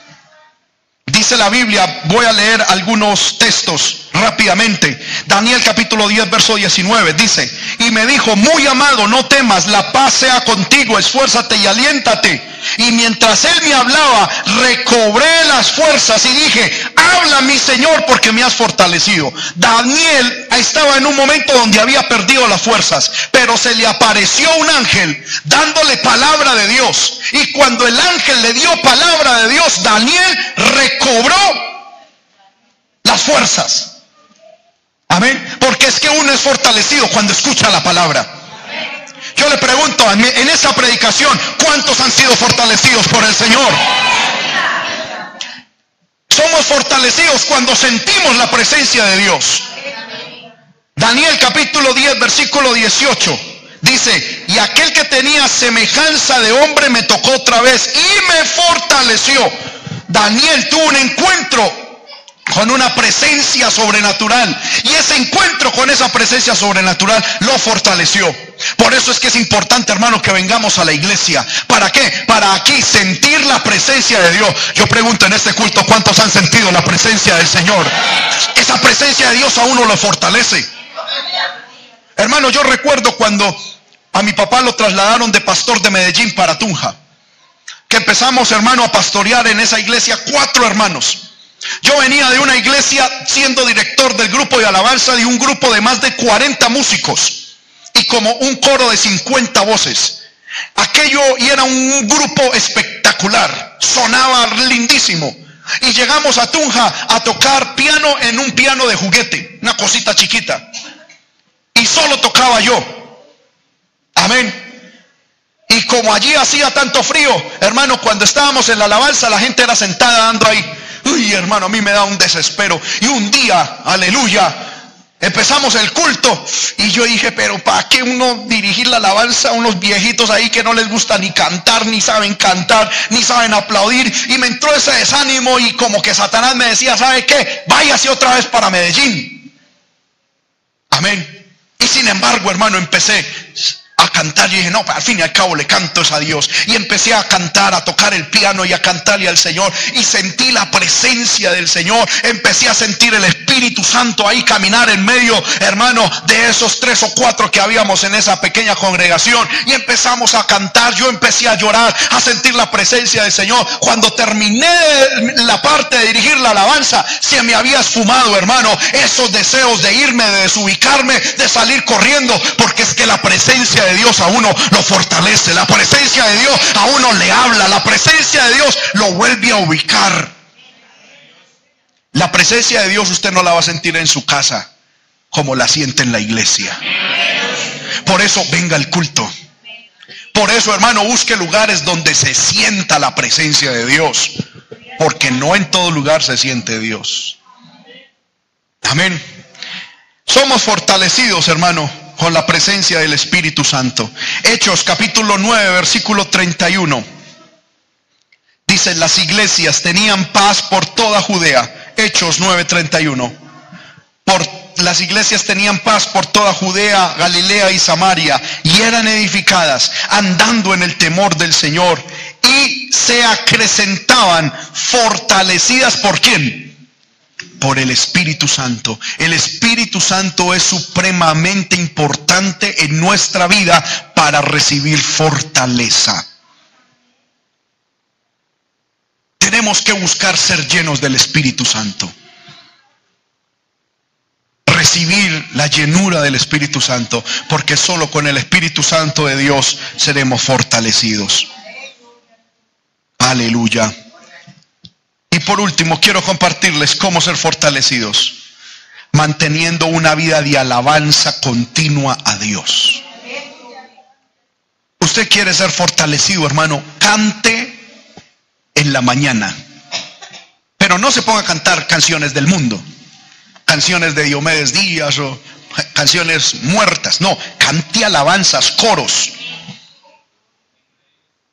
Dice la Biblia, voy a leer algunos textos rápidamente. Daniel capítulo 10, verso 19 dice, y me dijo, muy amado, no temas, la paz sea contigo, esfuérzate y aliéntate. Y mientras él me hablaba, recobré las fuerzas y dije, habla mi Señor porque me has fortalecido. Daniel estaba en un momento donde había perdido las fuerzas, pero se le apareció un ángel dándole palabra de Dios. Y cuando el ángel le dio palabra de Dios, Daniel recobró las fuerzas. Amén. Porque es que uno es fortalecido cuando escucha la palabra. Yo le pregunto en esa predicación, ¿cuántos han sido fortalecidos por el Señor? Somos fortalecidos cuando sentimos la presencia de Dios. Daniel capítulo 10, versículo 18. Dice, y aquel que tenía semejanza de hombre me tocó otra vez y me fortaleció. Daniel tuvo un encuentro con una presencia sobrenatural. Y ese encuentro con esa presencia sobrenatural lo fortaleció. Por eso es que es importante, hermano, que vengamos a la iglesia. ¿Para qué? Para aquí sentir la presencia de Dios. Yo pregunto en este culto, ¿cuántos han sentido la presencia del Señor? Esa presencia de Dios a uno lo fortalece. Hermano, yo recuerdo cuando a mi papá lo trasladaron de pastor de Medellín para Tunja. Que empezamos, hermano, a pastorear en esa iglesia cuatro hermanos. Yo venía de una iglesia siendo director del grupo de alabanza de un grupo de más de 40 músicos y como un coro de 50 voces. Aquello y era un grupo espectacular, sonaba lindísimo. Y llegamos a Tunja a tocar piano en un piano de juguete, una cosita chiquita. Y solo tocaba yo. Amén. Y como allí hacía tanto frío, hermano, cuando estábamos en la alabanza, la gente era sentada dando ahí. Uy, hermano, a mí me da un desespero. Y un día, aleluya, empezamos el culto. Y yo dije, pero ¿para qué uno dirigir la alabanza a unos viejitos ahí que no les gusta ni cantar, ni saben cantar, ni saben aplaudir? Y me entró ese desánimo y como que Satanás me decía, ¿sabe qué? Váyase otra vez para Medellín. Amén. Y sin embargo, hermano, empecé cantar y dije, no, al fin y al cabo le canto es a Dios. Y empecé a cantar, a tocar el piano y a cantarle al Señor. Y sentí la presencia del Señor. Empecé a sentir el Espíritu Santo ahí caminar en medio, hermano, de esos tres o cuatro que habíamos en esa pequeña congregación. Y empezamos a cantar, yo empecé a llorar, a sentir la presencia del Señor. Cuando terminé la parte de dirigir la alabanza, se me había esfumado, hermano, esos deseos de irme, de desubicarme, de salir corriendo, porque es que la presencia de Dios a uno lo fortalece, la presencia de Dios a uno le habla, la presencia de Dios lo vuelve a ubicar. La presencia de Dios usted no la va a sentir en su casa como la siente en la iglesia. Por eso venga el culto. Por eso, hermano, busque lugares donde se sienta la presencia de Dios. Porque no en todo lugar se siente Dios. Amén. Somos fortalecidos, hermano, con la presencia del Espíritu Santo. Hechos capítulo 9, versículo 31. Dicen las iglesias tenían paz por toda Judea. Hechos 9:31. Por las iglesias tenían paz por toda Judea, Galilea y Samaria y eran edificadas andando en el temor del Señor y se acrecentaban fortalecidas por quién? Por el Espíritu Santo. El Espíritu Santo es supremamente importante en nuestra vida para recibir fortaleza. Tenemos que buscar ser llenos del Espíritu Santo. Recibir la llenura del Espíritu Santo, porque solo con el Espíritu Santo de Dios seremos fortalecidos. Aleluya. Por último, quiero compartirles cómo ser fortalecidos, manteniendo una vida de alabanza continua a Dios. Usted quiere ser fortalecido, hermano, cante en la mañana. Pero no se ponga a cantar canciones del mundo, canciones de Diomedes Díaz o canciones muertas. No, cante alabanzas, coros.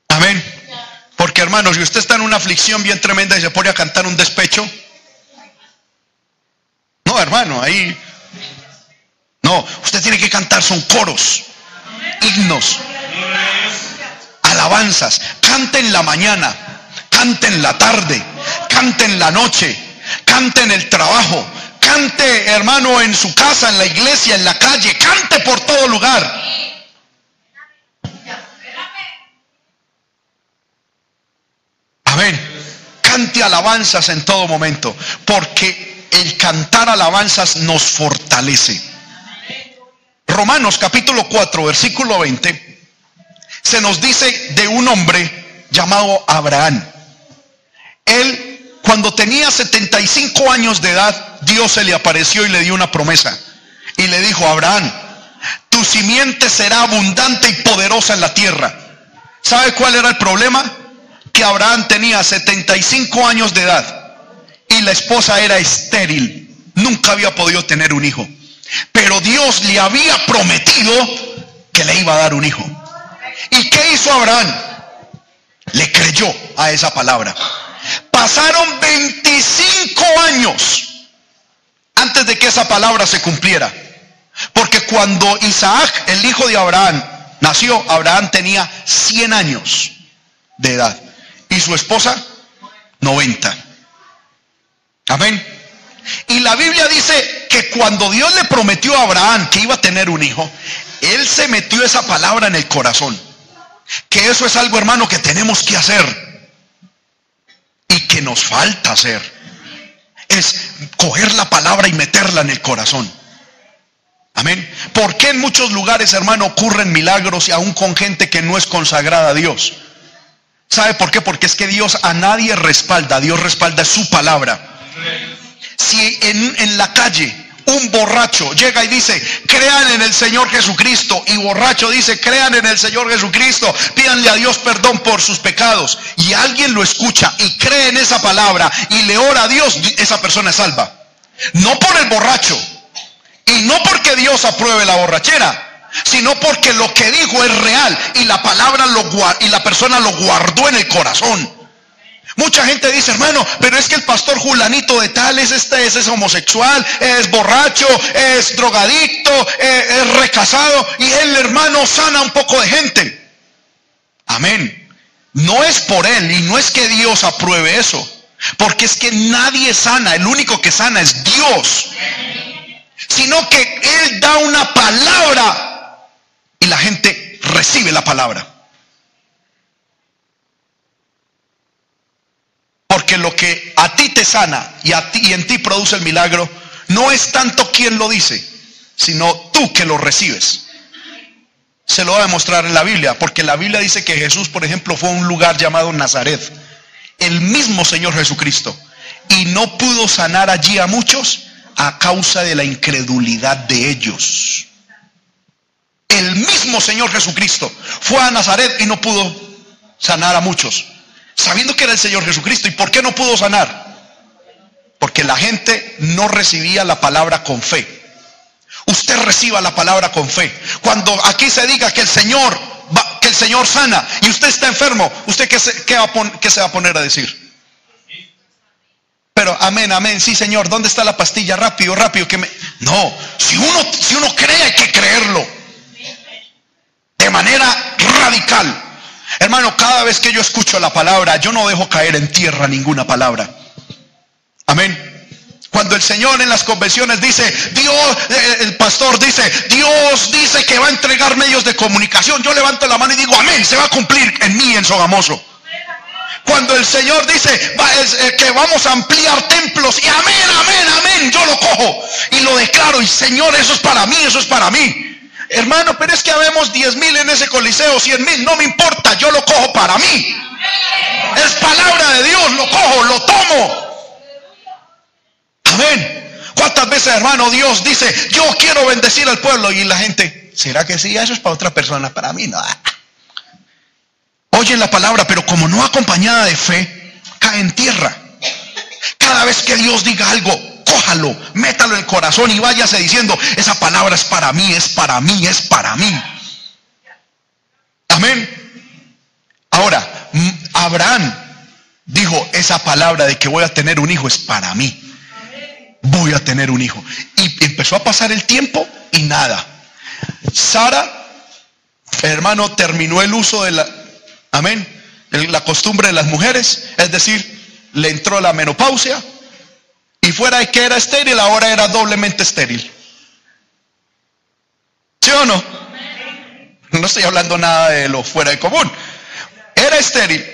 Amén. Porque hermanos, si usted está en una aflicción bien tremenda y se pone a cantar un despecho, no hermano, ahí. No, usted tiene que cantar, son coros, himnos, alabanzas, cante en la mañana, cante en la tarde, cante en la noche, cante en el trabajo, cante hermano en su casa, en la iglesia, en la calle, cante por todo lugar. Amén. Cante alabanzas en todo momento, porque el cantar alabanzas nos fortalece. Romanos capítulo 4, versículo 20, se nos dice de un hombre llamado Abraham. Él, cuando tenía 75 años de edad, Dios se le apareció y le dio una promesa. y le dijo Abraham, tu simiente será abundante y poderosa en la tierra. ¿Sabe cuál era el problema? Que Abraham tenía 75 años de edad y la esposa era estéril. Nunca había podido tener un hijo. Pero Dios le había prometido que le iba a dar un hijo. ¿Y qué hizo Abraham? Le creyó a esa palabra. Pasaron 25 años antes de que esa palabra se cumpliera. Porque cuando Isaac, el hijo de Abraham, nació, Abraham tenía 100 años de edad. Y su esposa, 90. Amén. Y la Biblia dice que cuando Dios le prometió a Abraham que iba a tener un hijo, él se metió esa palabra en el corazón. Que eso es algo, hermano, que tenemos que hacer. Y que nos falta hacer. Es coger la palabra y meterla en el corazón. Amén. ¿Por qué en muchos lugares, hermano, ocurren milagros y aún con gente que no es consagrada a Dios? ¿Sabe por qué? Porque es que Dios a nadie respalda, Dios respalda su palabra. Si en, en la calle un borracho llega y dice, crean en el Señor Jesucristo, y borracho dice, crean en el Señor Jesucristo, pídanle a Dios perdón por sus pecados, y alguien lo escucha y cree en esa palabra y le ora a Dios, esa persona es salva. No por el borracho, y no porque Dios apruebe la borrachera, sino porque lo que dijo es real y la palabra lo y la persona lo guardó en el corazón. Mucha gente dice, hermano, pero es que el pastor Julanito de tal es este, es, homosexual, es borracho, es drogadicto, es, es recasado y el hermano sana un poco de gente. Amén. No es por él y no es que Dios apruebe eso, porque es que nadie sana, el único que sana es Dios sino que Él da una palabra y la gente recibe la palabra. Porque lo que a ti te sana y, a ti, y en ti produce el milagro no es tanto quien lo dice, sino tú que lo recibes. Se lo va a demostrar en la Biblia, porque la Biblia dice que Jesús, por ejemplo, fue a un lugar llamado Nazaret, el mismo Señor Jesucristo, y no pudo sanar allí a muchos a causa de la incredulidad de ellos. El mismo Señor Jesucristo fue a Nazaret y no pudo sanar a muchos, sabiendo que era el Señor Jesucristo. ¿Y por qué no pudo sanar? Porque la gente no recibía la palabra con fe. Usted reciba la palabra con fe. Cuando aquí se diga que el Señor que el Señor sana y usted está enfermo, ¿usted qué se, qué qué se va a poner a decir? Pero amén, amén, sí Señor, ¿dónde está la pastilla? Rápido, rápido, que me... No, si uno, si uno cree hay que creerlo. De manera radical. Hermano, cada vez que yo escucho la palabra, yo no dejo caer en tierra ninguna palabra. Amén. Cuando el Señor en las convenciones dice, Dios, eh, el pastor dice, Dios dice que va a entregar medios de comunicación, yo levanto la mano y digo, amén, se va a cumplir en mí, en Sogamoso. Cuando el Señor dice eh, que vamos a ampliar templos y amén, amén, amén, yo lo cojo y lo declaro y Señor, eso es para mí, eso es para mí. Hermano, pero es que habemos 10 mil en ese coliseo, 100 mil, no me importa, yo lo cojo para mí. Es palabra de Dios, lo cojo, lo tomo. Amén. ¿Cuántas veces, hermano, Dios dice, yo quiero bendecir al pueblo? Y la gente, ¿será que sí? Eso es para otra persona, para mí no oyen la palabra, pero como no acompañada de fe, cae en tierra. Cada vez que Dios diga algo, cójalo, métalo en el corazón y váyase diciendo, esa palabra es para mí, es para mí, es para mí. Amén. Ahora, Abraham dijo, esa palabra de que voy a tener un hijo es para mí. Voy a tener un hijo. Y empezó a pasar el tiempo y nada. Sara, hermano, terminó el uso de la, Amén. La costumbre de las mujeres, es decir, le entró la menopausia y fuera de que era estéril, ahora era doblemente estéril. ¿Sí o no? No estoy hablando nada de lo fuera de común. Era estéril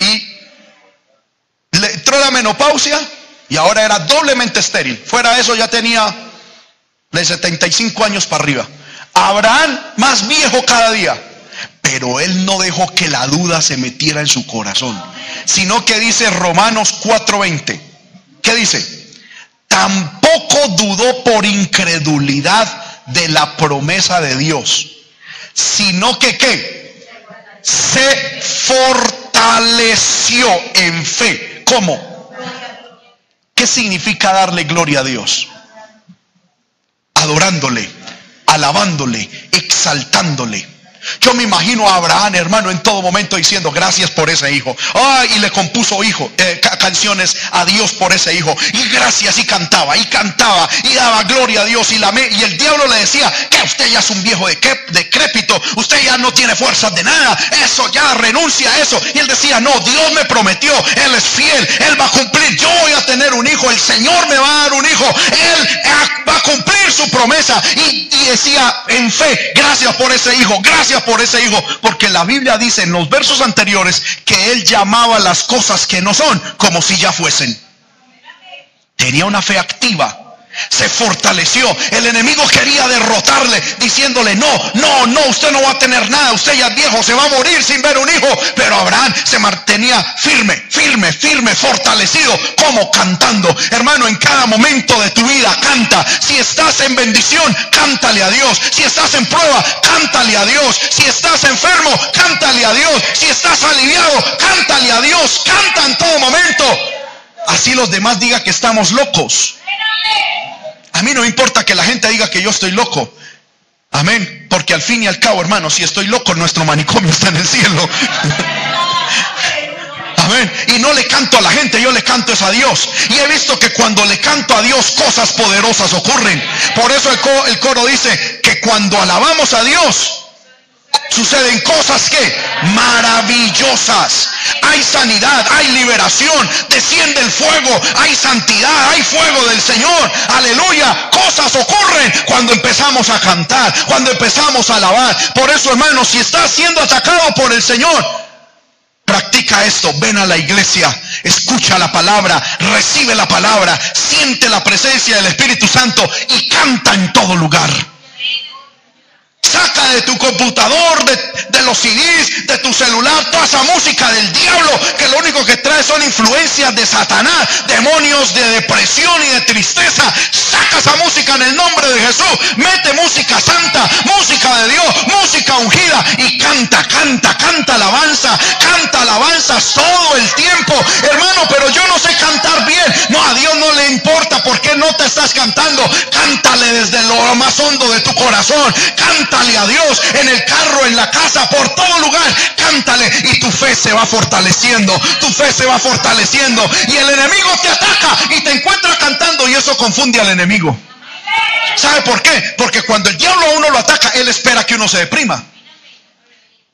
y le entró la menopausia y ahora era doblemente estéril. Fuera de eso ya tenía de 75 años para arriba. Abraham más viejo cada día. Pero él no dejó que la duda se metiera en su corazón, sino que dice Romanos 4:20. ¿Qué dice? Tampoco dudó por incredulidad de la promesa de Dios, sino que qué? Se fortaleció en fe. ¿Cómo? ¿Qué significa darle gloria a Dios? Adorándole, alabándole, exaltándole yo me imagino a Abraham, hermano, en todo momento diciendo gracias por ese hijo. Ay, y le compuso hijo, eh, canciones a Dios por ese hijo. Y gracias y cantaba, y cantaba, y daba gloria a Dios. Y, la y el diablo le decía que usted ya es un viejo decrépito, usted ya no tiene fuerzas de nada. Eso ya renuncia a eso. Y él decía, no, Dios me prometió, Él es fiel, Él va a cumplir. Yo voy a tener un hijo, el Señor me va a dar un hijo. Él va a cumplir su promesa. Y decía en fe, gracias por ese hijo, gracias por ese hijo, porque la Biblia dice en los versos anteriores que él llamaba las cosas que no son como si ya fuesen. Tenía una fe activa se fortaleció. El enemigo quería derrotarle diciéndole, no, no, no, usted no va a tener nada, usted ya es viejo, se va a morir sin ver un hijo. Pero Abraham se mantenía firme, firme, firme, fortalecido, como cantando. Hermano, en cada momento de tu vida canta. Si estás en bendición, cántale a Dios. Si estás en prueba, cántale a Dios. Si estás enfermo, cántale a Dios. Si estás aliviado, cántale a Dios. Canta en todo momento. Así los demás digan que estamos locos. A mí no importa que la gente diga que yo estoy loco. Amén. Porque al fin y al cabo, hermano, si estoy loco, nuestro manicomio está en el cielo. Amén. Y no le canto a la gente, yo le canto es a Dios. Y he visto que cuando le canto a Dios, cosas poderosas ocurren. Por eso el coro, dice que cuando alabamos a Dios, suceden cosas que maravillosas. Hay sanidad, hay liberación, desciende el fuego, hay santidad, hay fuego del Señor. Aleluya. Cosas ocurren cuando empezamos a cantar, cuando empezamos a alabar. Por eso, hermano, si estás siendo atacado por el Señor, practica esto. Ven a la iglesia, escucha la palabra, recibe la palabra, siente la presencia del Espíritu Santo y canta en todo lugar. Saca de tu computador, de, los CDs, de tu celular, toda esa música del diablo que lo único que trae son influencias de Satanás, demonios de depresión y de tristeza. Saca esa música en el nombre de Jesús. Mete música santa, música de Dios, música ungida y canta, canta, canta alabanza, canta alabanzas todo el tiempo. Hermano, pero yo no sé cantar bien. No, a Dios no le importa porque no te estás cantando. Cántale desde lo más hondo de tu corazón. Canta a Dios en el carro, en la casa, por todo lugar. Cántale y tu fe se va fortaleciendo. Tu fe se va fortaleciendo. Y el enemigo te ataca y te encuentra cantando y eso confunde al enemigo. ¿Sabe por qué? Porque cuando el diablo a uno lo ataca, él espera que uno se deprima.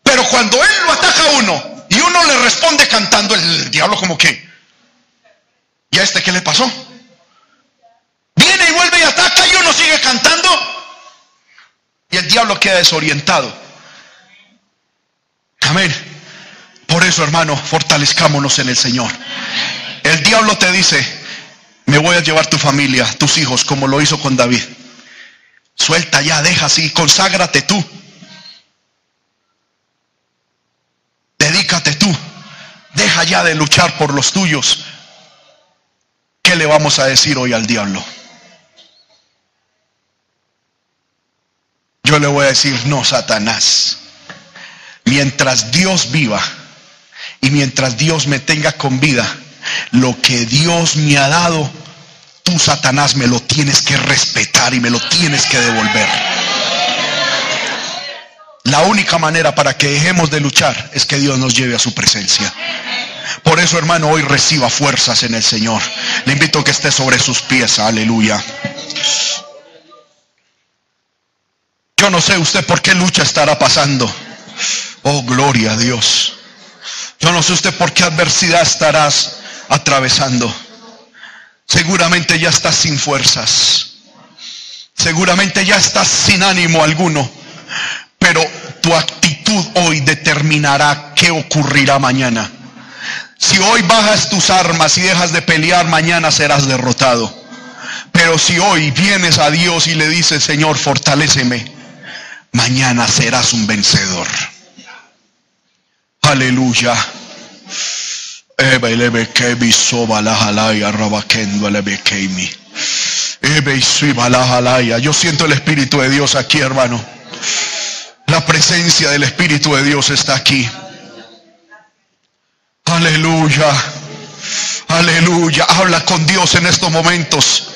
Pero cuando él lo ataca a uno y uno le responde cantando, el diablo como que, ¿y a este qué le pasó? Viene y vuelve y ataca y uno sigue cantando y el diablo queda desorientado. Amén. Por eso, hermano, fortalezcámonos en el Señor. El diablo te dice, me voy a llevar tu familia, tus hijos, como lo hizo con David. Suelta ya, deja así, conságrate tú. Dedícate tú. Deja ya de luchar por los tuyos. ¿Qué le vamos a decir hoy al diablo? Yo le voy a decir, no, Satanás. Mientras Dios viva y mientras Dios me tenga con vida, lo que Dios me ha dado, tú, Satanás, me lo tienes que respetar y me lo tienes que devolver. La única manera para que dejemos de luchar es que Dios nos lleve a su presencia. Por eso, hermano, hoy reciba fuerzas en el Señor. Le invito a que esté sobre sus pies. Aleluya. Yo no sé usted por qué lucha estará pasando. Oh, gloria a Dios. Yo no sé usted por qué adversidad estarás atravesando. Seguramente ya estás sin fuerzas. Seguramente ya estás sin ánimo alguno. Pero tu actitud hoy determinará qué ocurrirá mañana. Si hoy bajas tus armas y dejas de pelear, mañana serás derrotado. Pero si hoy vienes a Dios y le dices, Señor, fortaléceme mañana serás un vencedor. Aleluya. Yo siento el Espíritu de Dios aquí, hermano. La presencia del Espíritu de Dios está aquí. Aleluya. Aleluya. Habla con Dios en estos momentos.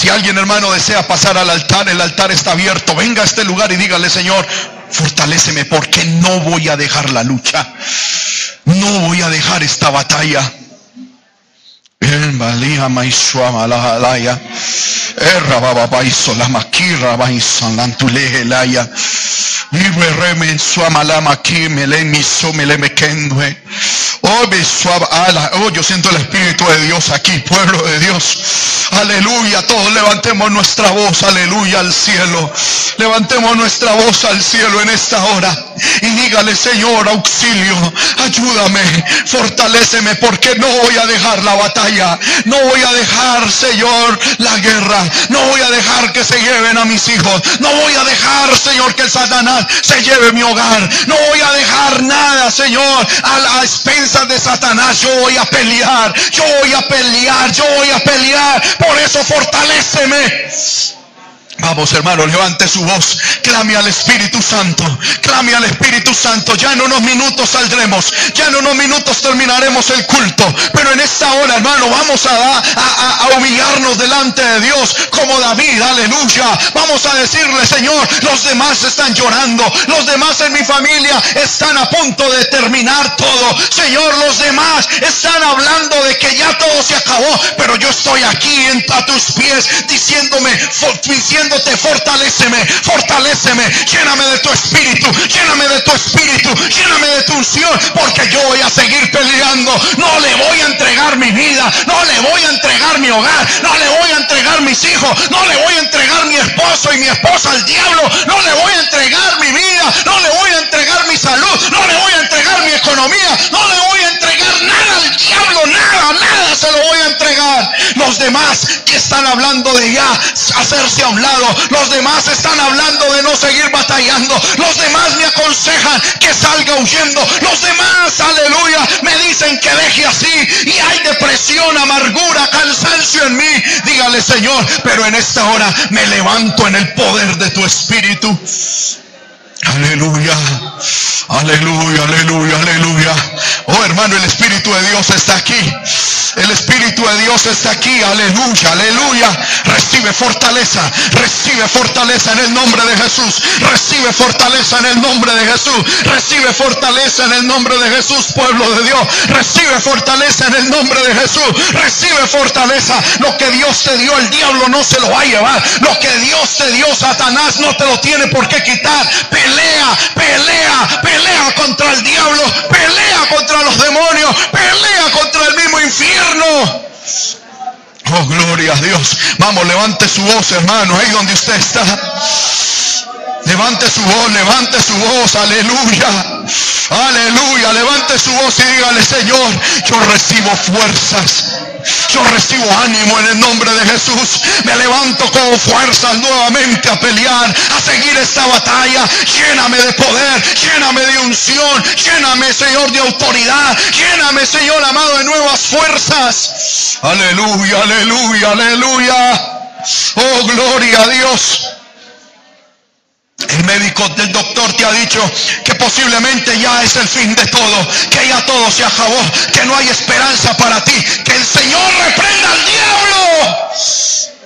Si alguien hermano desea pasar al altar, el altar está abierto. Venga a este lugar y dígale, Señor, fortaléceme porque no voy a dejar la lucha. No voy a dejar esta batalla. Erra baba baiso la maquira baiso lantule elaya. Libre remen suamalama aquí me le miso me le mequendue. Oh, oh, yo siento el Espíritu de Dios aquí, pueblo de Dios. Aleluya, todos levantemos nuestra voz, aleluya, al cielo. Levantemos nuestra voz al cielo en esta hora y dígale, Señor, auxilio, ayúdame, fortaléceme, porque no voy a dejar la batalla, no voy a dejar, Señor, la guerra, no voy a dejar que se lleven a mis hijos, no voy a dejar, Señor, que el Satanás se lleve mi hogar, no voy a dejar nada, Señor, a la expensas de Satanás, yo voy a pelear, yo voy a pelear, yo voy a pelear, por eso fortaléceme. Vamos hermano, levante su voz, clame al Espíritu Santo, clame al Espíritu Santo. Ya en unos minutos saldremos, ya en unos minutos terminaremos el culto. Pero en esta hora, hermano, vamos a, a, humillarnos delante de Dios como David, aleluya. Vamos a decirle, Señor, los demás están llorando, los demás en mi familia están a punto de terminar todo. Señor, los demás están hablando de que ya todo se acabó, pero yo estoy aquí a tus pies diciéndome, diciendo fortaleceme, fortaleceme, lléname de tu espíritu, lléname de tu espíritu, lléname de tu unción, porque yo voy a seguir peleando. No le voy a entregar mi vida, no le voy a entregar mi hogar, no le voy a entregar mis hijos, no le voy a entregar mi esposo y mi esposa al diablo, no le voy a entregar mi vida, no le voy a entregar mi salud, no le voy a entregar mi economía, no le voy a entregar nada al diablo, nada, nada se lo voy a entregar. Los demás que están hablando de ya hacerse a un lado, los demás están hablando de no seguir batallando. Los demás me aconsejan que salga huyendo. Los demás, aleluya, me dicen que deje así. Y hay depresión, amargura, cansancio en mí. Dígale, Señor, pero en esta hora me levanto en el poder de tu espíritu. Aleluya, aleluya, aleluya, aleluya. Oh hermano, el Espíritu de Dios está aquí. El Espíritu de Dios está aquí. Aleluya, aleluya. Recibe fortaleza. Recibe fortaleza en el nombre de Jesús. Recibe fortaleza en el nombre de Jesús. Recibe fortaleza en el nombre de Jesús, pueblo de Dios. Recibe fortaleza en el nombre de Jesús. Recibe fortaleza. Lo que Dios te dio, el diablo no se lo va a llevar. Lo que Dios te dio, Satanás no te lo tiene por qué quitar. Pelea, pelea, pelea contra el diablo. Pelea contra los demonios. Pelea contra el mismo infierno Oh, gloria a Dios. Vamos, levante su voz, hermano, ahí donde usted está. Levante su voz, levante su voz, aleluya. Aleluya, levante su voz y dígale, Señor, yo recibo fuerzas. Yo recibo ánimo en el nombre de Jesús. Me levanto con fuerzas nuevamente a pelear, a seguir esta batalla. Lléname de poder, lléname de unción, lléname, Señor, de autoridad. Lléname, Señor amado, de nuevas fuerzas. Aleluya, aleluya, aleluya. Oh, gloria a Dios. El médico del doctor te ha dicho que posiblemente ya es el fin de todo, que ya todo se acabó, que no hay esperanza para ti, que el Señor reprenda al diablo.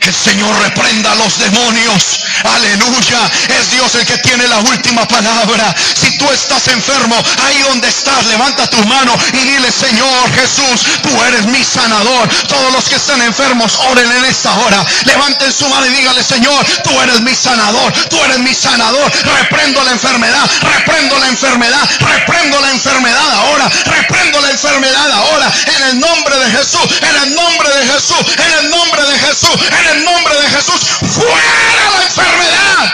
Que el Señor reprenda a los demonios. Aleluya. Es Dios el que tiene la última palabra. Si tú estás enfermo, ahí donde estás, levanta tu mano y dile, Señor Jesús, tú eres mi sanador. Todos los que están enfermos, oren en esta hora. Levanten su mano y dígale, Señor, tú eres mi sanador. Tú eres mi sanador. Reprendo la enfermedad. Reprendo la enfermedad. Reprendo la enfermedad ahora. Reprendo la enfermedad ahora. En el nombre de Jesús. En el nombre de Jesús. En el nombre de Jesús. En el nombre de Jesús, fuera la enfermedad,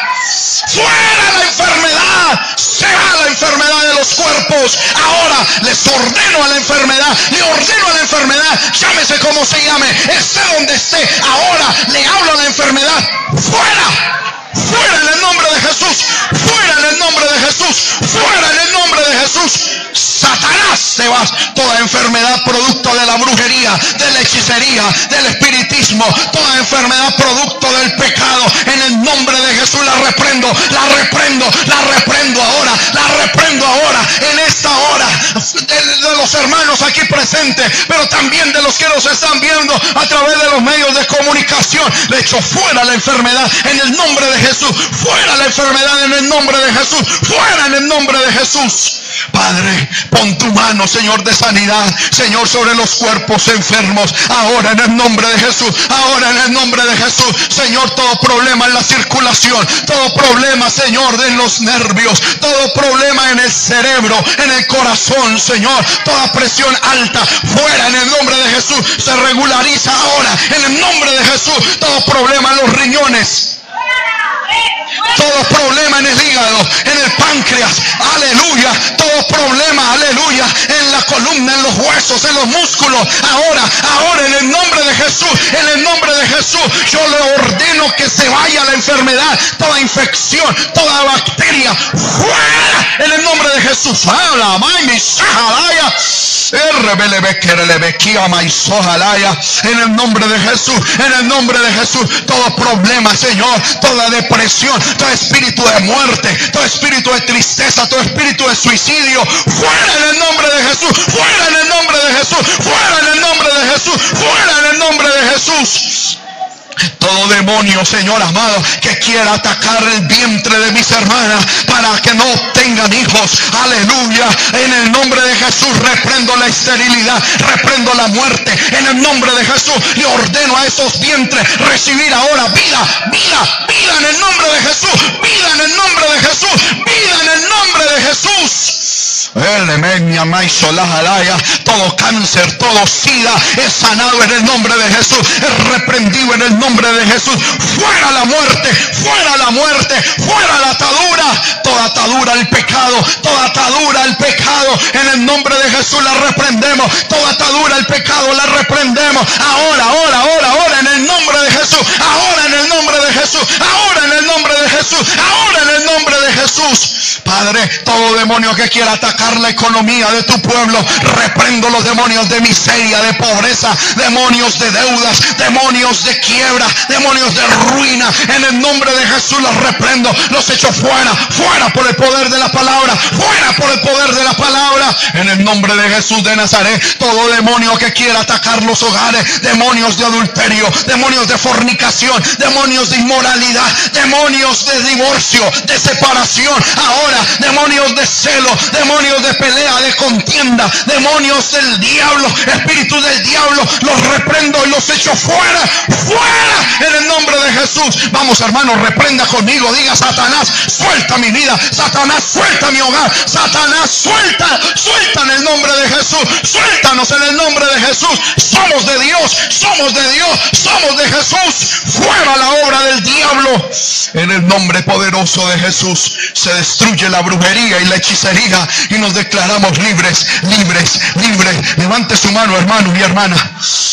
fuera la enfermedad, se va la enfermedad de los cuerpos. Ahora les ordeno a la enfermedad, le ordeno a la enfermedad, llámese como se llame, esté donde esté, ahora le hablo a la enfermedad, fuera. Fuera en el nombre de Jesús. Fuera en el nombre de Jesús. Fuera en el nombre de Jesús Satanás te vas. Toda enfermedad producto de la brujería, de la hechicería, del espiritismo, toda enfermedad producto del pecado, en el nombre de Jesús la reprendo, la reprendo, la reprendo ahora, la reprendo ahora, en esta hora, de, los hermanos aquí presentes, pero también de los que nos están viendo a través de los medios de comunicación. Le echo fuera la enfermedad en el nombre de Jesús, fuera la enfermedad en el nombre de Jesús, fuera en el nombre de Jesús. Padre, pon tu mano, Señor, de sanidad, Señor, sobre los cuerpos enfermos. Ahora en el nombre de Jesús, ahora en el nombre de Jesús, Señor, todo problema en la circulación, todo problema, Señor, de los nervios, todo problema en el cerebro, en el corazón, Señor, toda presión alta, fuera en el nombre de Jesús, se regulariza ahora en el nombre de Jesús, todo problema en los riñones todo problema en el hígado, en el páncreas, aleluya, todo problema, aleluya, en la columna, en los huesos, en los músculos, ahora, ahora en el nombre de Jesús, en el nombre de Jesús, yo le ordeno que se vaya la enfermedad, toda infección, toda bacteria, en el nombre de Jesús, habla, en el nombre de Jesús, en el nombre de Jesús, todo problema, Señor, toda depresión, todo espíritu de muerte, todo espíritu de tristeza, todo espíritu de suicidio, fuera en el nombre de Jesús, fuera en el nombre de Jesús, fuera en el nombre de Jesús, fuera en el nombre de Jesús. Todo demonio, Señor amado, que quiera atacar el vientre de mis hermanas para que no tengan hijos. Aleluya. En el nombre de Jesús reprendo la esterilidad, reprendo la muerte. En el nombre de Jesús le ordeno a esos vientres recibir ahora vida, vida, vida en el nombre de Jesús. Vida en el nombre de Jesús. Vida en el nombre de Jesús. Todo cáncer, todo sida es sanado en el nombre de Jesús. Es reprendido en el nombre de Jesús. Fuera la muerte, fuera la muerte, fuera la atadura. Toda atadura al pecado, toda atadura al pecado. En el nombre de Jesús la reprendemos. Toda atadura al pecado la reprendemos. Ahora, ahora, ahora, ahora en el nombre de Jesús. Ahora en el nombre de Jesús. Ahora en el nombre de Jesús. Ahora en el nombre de Jesús. Padre, todo demonio que quiera atacar la economía de tu pueblo, reprendo los demonios de miseria, de pobreza, demonios de deudas, demonios de quiebra, demonios de ruina. En el nombre de Jesús los reprendo, los echo fuera, fuera por el poder de la palabra, fuera por el poder de la palabra. En el nombre de Jesús de Nazaret, todo demonio que quiera atacar los hogares, demonios de adulterio, demonios de fornicación, demonios de inmoralidad, demonios de divorcio, de separación, ahora demonios de celo, demonios de pelea, de contienda, demonios del diablo, espíritu del diablo, los reprendo y los echo fuera, fuera en el nombre de Jesús. Vamos hermanos, reprenda conmigo, diga Satanás, suelta mi vida, Satanás, suelta mi hogar, Satanás, suelta, suelta en el nombre de Jesús, suéltanos en el nombre de Jesús. Somos de Dios, somos de Dios, somos de Jesús. Fuera la obra del diablo. En el nombre poderoso de Jesús se destruye la brujería y la hechicería nos declaramos libres, libres, libres. Levante su mano, hermano y hermana.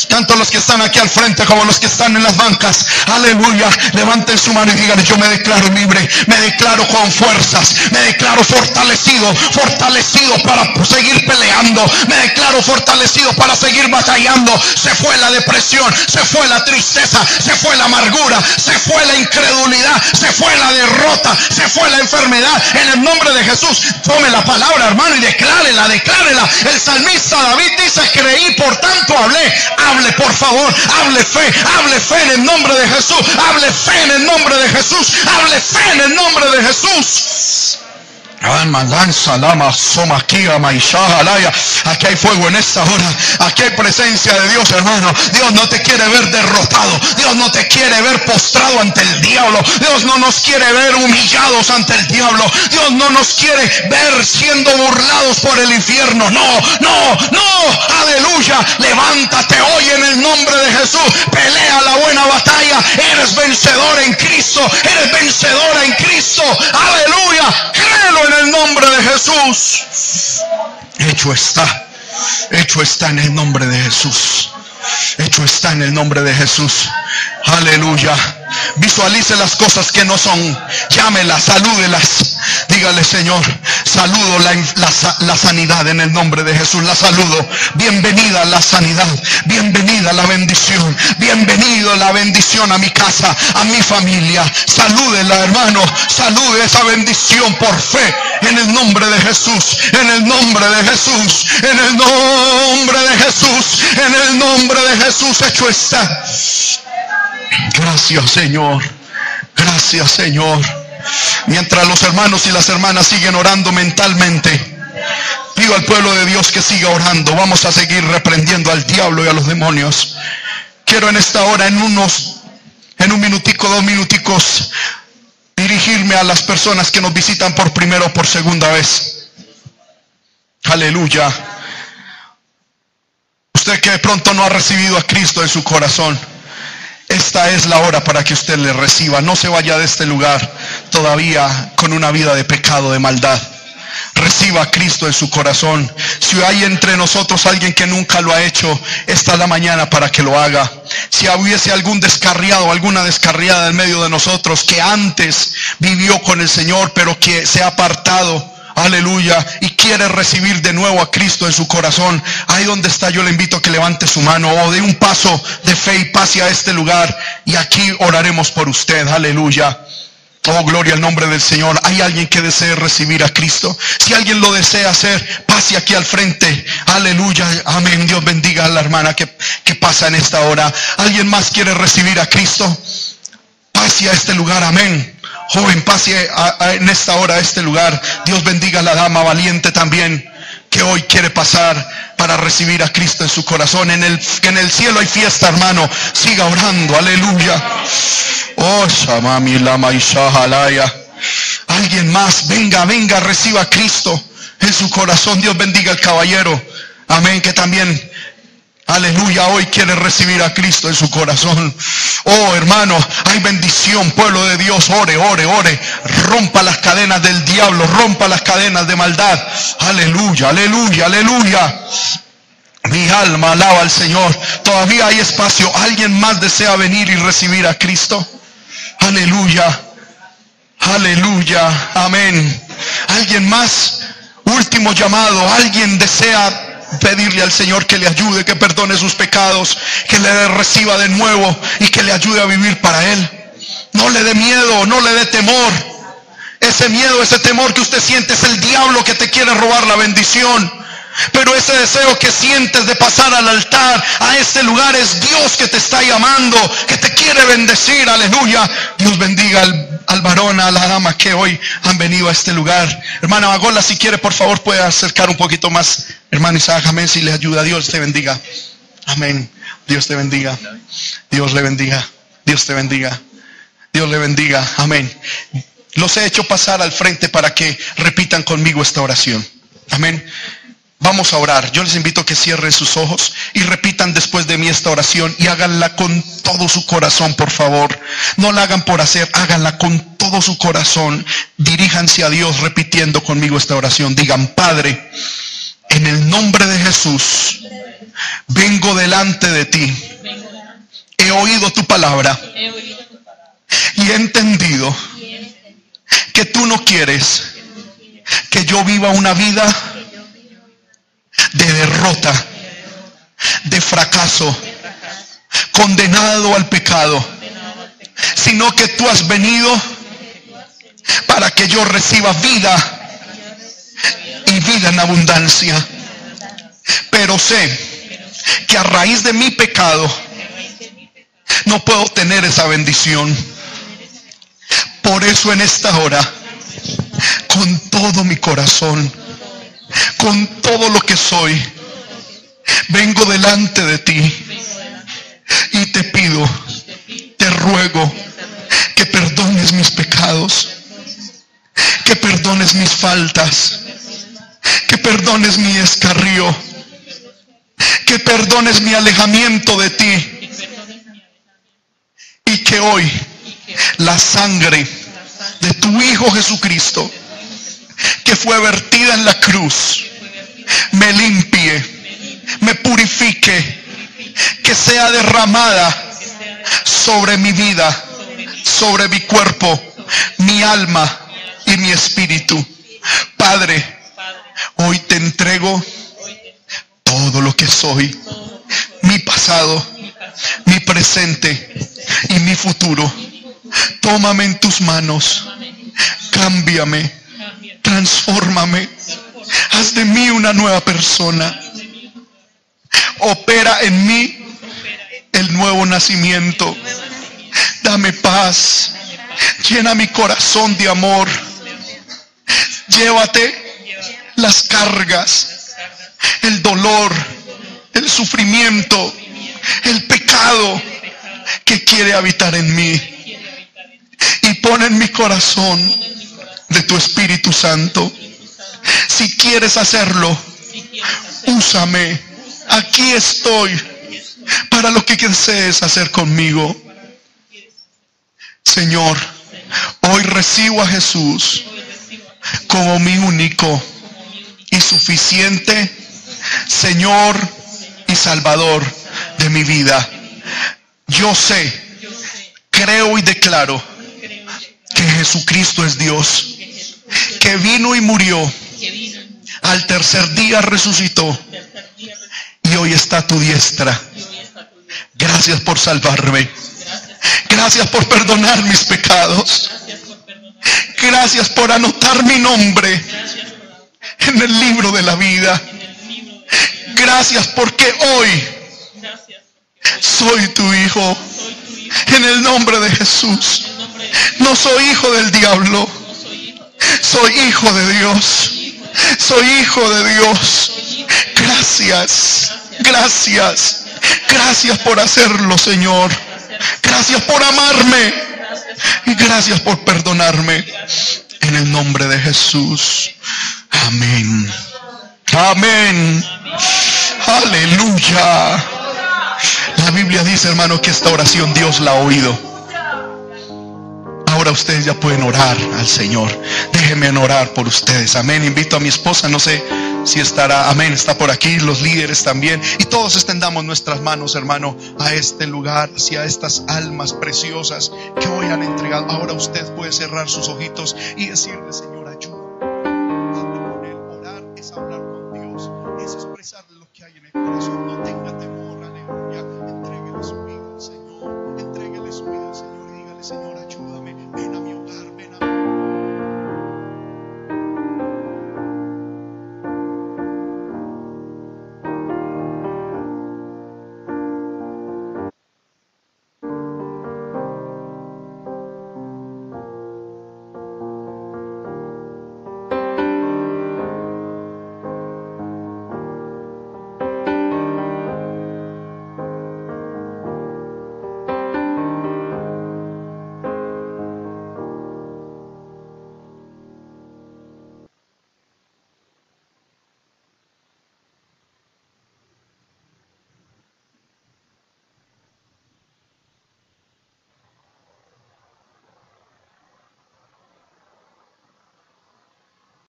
Tanto los que están aquí al frente como los que están en las bancas. Aleluya. Levanten su mano y digan, yo me declaro libre, me declaro con fuerzas, me declaro fortalecido, fortalecido para seguir peleando, me declaro fortalecido para seguir batallando. Se fue la depresión, se fue la tristeza, se fue la amargura, se fue la incredulidad, se fue la derrota, se fue la enfermedad. En el nombre de Jesús, tome la palabra, hermano, y declárela, declárela. El salmista David dice, creí, por tanto hablé. Hable, por favor, hable fe, hable fe en el nombre de Jesús, hable fe en el nombre de Jesús, hable fe en el nombre de Jesús. Aquí hay fuego en esta hora. Aquí hay presencia de Dios, hermano. Dios no te quiere ver derrotado. Dios no te quiere ver postrado ante el diablo. Dios no nos quiere ver humillados ante el diablo. Dios no nos quiere ver siendo burlados por el infierno. No, no, no. Aleluya. Levántate hoy en el nombre de Jesús. Pelea la buena batalla. Eres vencedor en Cristo. Eres vencedora en Cristo. Aleluya. Créelo en el nombre de Jesús. Hecho está. Hecho está en el nombre de Jesús. Hecho está en el nombre de Jesús. Aleluya. Visualice las cosas que no son. Llámelas, salúdelas. Dígale, Señor, saludo la, sanidad en el nombre de Jesús. La saludo. Bienvenida la sanidad. Bienvenida la bendición. Bienvenido la bendición a mi casa, a mi familia. Salúdela, hermano. Salude esa bendición por fe. En el nombre de Jesús. En el nombre de Jesús. En el nombre de Jesús. En el nombre de Jesús hecho está. Gracias, Señor. Gracias, Señor. Mientras los hermanos y las hermanas siguen orando mentalmente, pido al pueblo de Dios que siga orando. Vamos a seguir reprendiendo al diablo y a los demonios. Quiero en esta hora, en unos, en un minutico, dos minuticos, dirigirme a las personas que nos visitan por primera o por segunda vez. Aleluya. Usted que de pronto no ha recibido a Cristo en su corazón. Esta es la hora para que usted le reciba. No se vaya de este lugar todavía con una vida de pecado, de maldad. Reciba a Cristo en su corazón. Si hay entre nosotros alguien que nunca lo ha hecho, esta es la mañana para que lo haga. Si hubiese algún descarriado, alguna descarriada en medio de nosotros que antes vivió con el Señor, pero que se ha apartado, aleluya, y quiere recibir de nuevo a Cristo en su corazón, ahí donde está yo le invito a que levante su mano o dé un paso de fe y pase a este lugar y aquí oraremos por usted, aleluya. Oh, gloria al nombre del Señor. ¿Hay alguien que desee recibir a Cristo? Si alguien lo desea hacer, pase aquí al frente. Aleluya. Amén. Dios bendiga a la hermana que, que pasa en esta hora. ¿Alguien más quiere recibir a Cristo? Pase a este lugar. Amén. Joven, pase en esta hora a este lugar. Dios bendiga a la dama valiente también que hoy quiere pasar para recibir a Cristo en su corazón. En el, en el cielo hay fiesta, hermano. Siga orando. Aleluya. Oh, Shamami Lama Alguien más, venga, venga, reciba a Cristo en su corazón. Dios bendiga al caballero. Amén. Que también Aleluya, hoy quiere recibir a Cristo en su corazón. Oh hermano, hay bendición, pueblo de Dios, ore, ore, ore. Rompa las cadenas del diablo, rompa las cadenas de maldad. Aleluya, aleluya, aleluya. Mi alma alaba al Señor. Todavía hay espacio. ¿Alguien más desea venir y recibir a Cristo? Aleluya. Aleluya. Amén. ¿Alguien más? Último llamado. ¿Alguien desea pedirle al Señor que le ayude, que perdone sus pecados, que le reciba de nuevo y que le ayude a vivir para Él. No le dé miedo, no le dé temor. Ese miedo, ese temor que usted siente es el diablo que te quiere robar la bendición. Pero ese deseo que sientes de pasar al altar, a este lugar, es Dios que te está llamando, que te quiere bendecir. Aleluya. Dios bendiga al, varón, a la dama que hoy han venido a este lugar. Hermana Magola, si quiere, por favor, puede acercar un poquito más. Hermano Isaac, amén. Si le ayuda, Dios te bendiga. Amén. Dios te bendiga. Dios le bendiga. Dios te bendiga. Dios le bendiga. Amén. Los he hecho pasar al frente para que repitan conmigo esta oración. Amén. Vamos a orar. Yo les invito a que cierren sus ojos y repitan después de mí esta oración y háganla con todo su corazón, por favor. No la hagan por hacer, háganla con todo su corazón. Diríjanse a Dios repitiendo conmigo esta oración. Digan, Padre, en el nombre de Jesús, vengo delante de ti. He oído tu palabra y he entendido que tú no quieres que yo viva una vida de derrota, de fracaso, condenado al pecado, sino que tú has venido para que yo reciba vida y vida en abundancia. Pero sé que a raíz de mi pecado no puedo tener esa bendición. Por eso en esta hora, con todo mi corazón, con todo lo que soy, vengo delante de ti y te pido, te ruego que perdones mis pecados, que perdones mis faltas, que perdones mi escarrío, que perdones mi alejamiento de ti y que hoy la sangre de tu Hijo Jesucristo que fue vertida en la cruz me limpie, me purifique, que sea derramada sobre mi vida, sobre mi cuerpo, mi alma y mi espíritu. Padre, hoy te entrego todo lo que soy, mi pasado, mi presente y mi futuro. Tómame en tus manos, cámbiame, transfórmame, haz de mí una nueva persona. Opera en mí el nuevo nacimiento. Dame paz. Llena mi corazón de amor. Llévate las cargas, el dolor, el sufrimiento, el pecado que quiere habitar en mí. Y pon en mi corazón de tu Espíritu Santo. Si quieres hacerlo, úsame. Aquí estoy para lo que desees hacer conmigo. Señor, hoy recibo a Jesús como mi único y suficiente Señor y Salvador de mi vida. Yo sé, creo y declaro que Jesucristo es Dios, que vino y murió, al tercer día resucitó y hoy está a tu diestra. Gracias por salvarme. Gracias por perdonar mis pecados. Gracias por anotar mi nombre en el libro de la vida. Gracias porque hoy soy tu hijo. En el nombre de Jesús. No soy hijo del diablo. Soy hijo de Dios. Soy hijo de Dios. Gracias. Gracias. Gracias por hacerlo, Señor. Gracias por amarme. Y gracias por perdonarme. En el nombre de Jesús. Amén. Amén. Aleluya. La Biblia dice, hermano, que esta oración Dios la ha oído. Ahora ustedes ya pueden orar al Señor. Déjenme orar por ustedes. Amén. Invito a mi esposa, no sé si estará. Amén. Está por aquí, los líderes también. Y todos extendamos nuestras manos, hermano, a este lugar, hacia estas almas preciosas que hoy han entregado. Ahora usted puede cerrar sus ojitos y decirle, Señor, ayúdame. Orar es hablar con Dios, es expresar lo que hay en el corazón.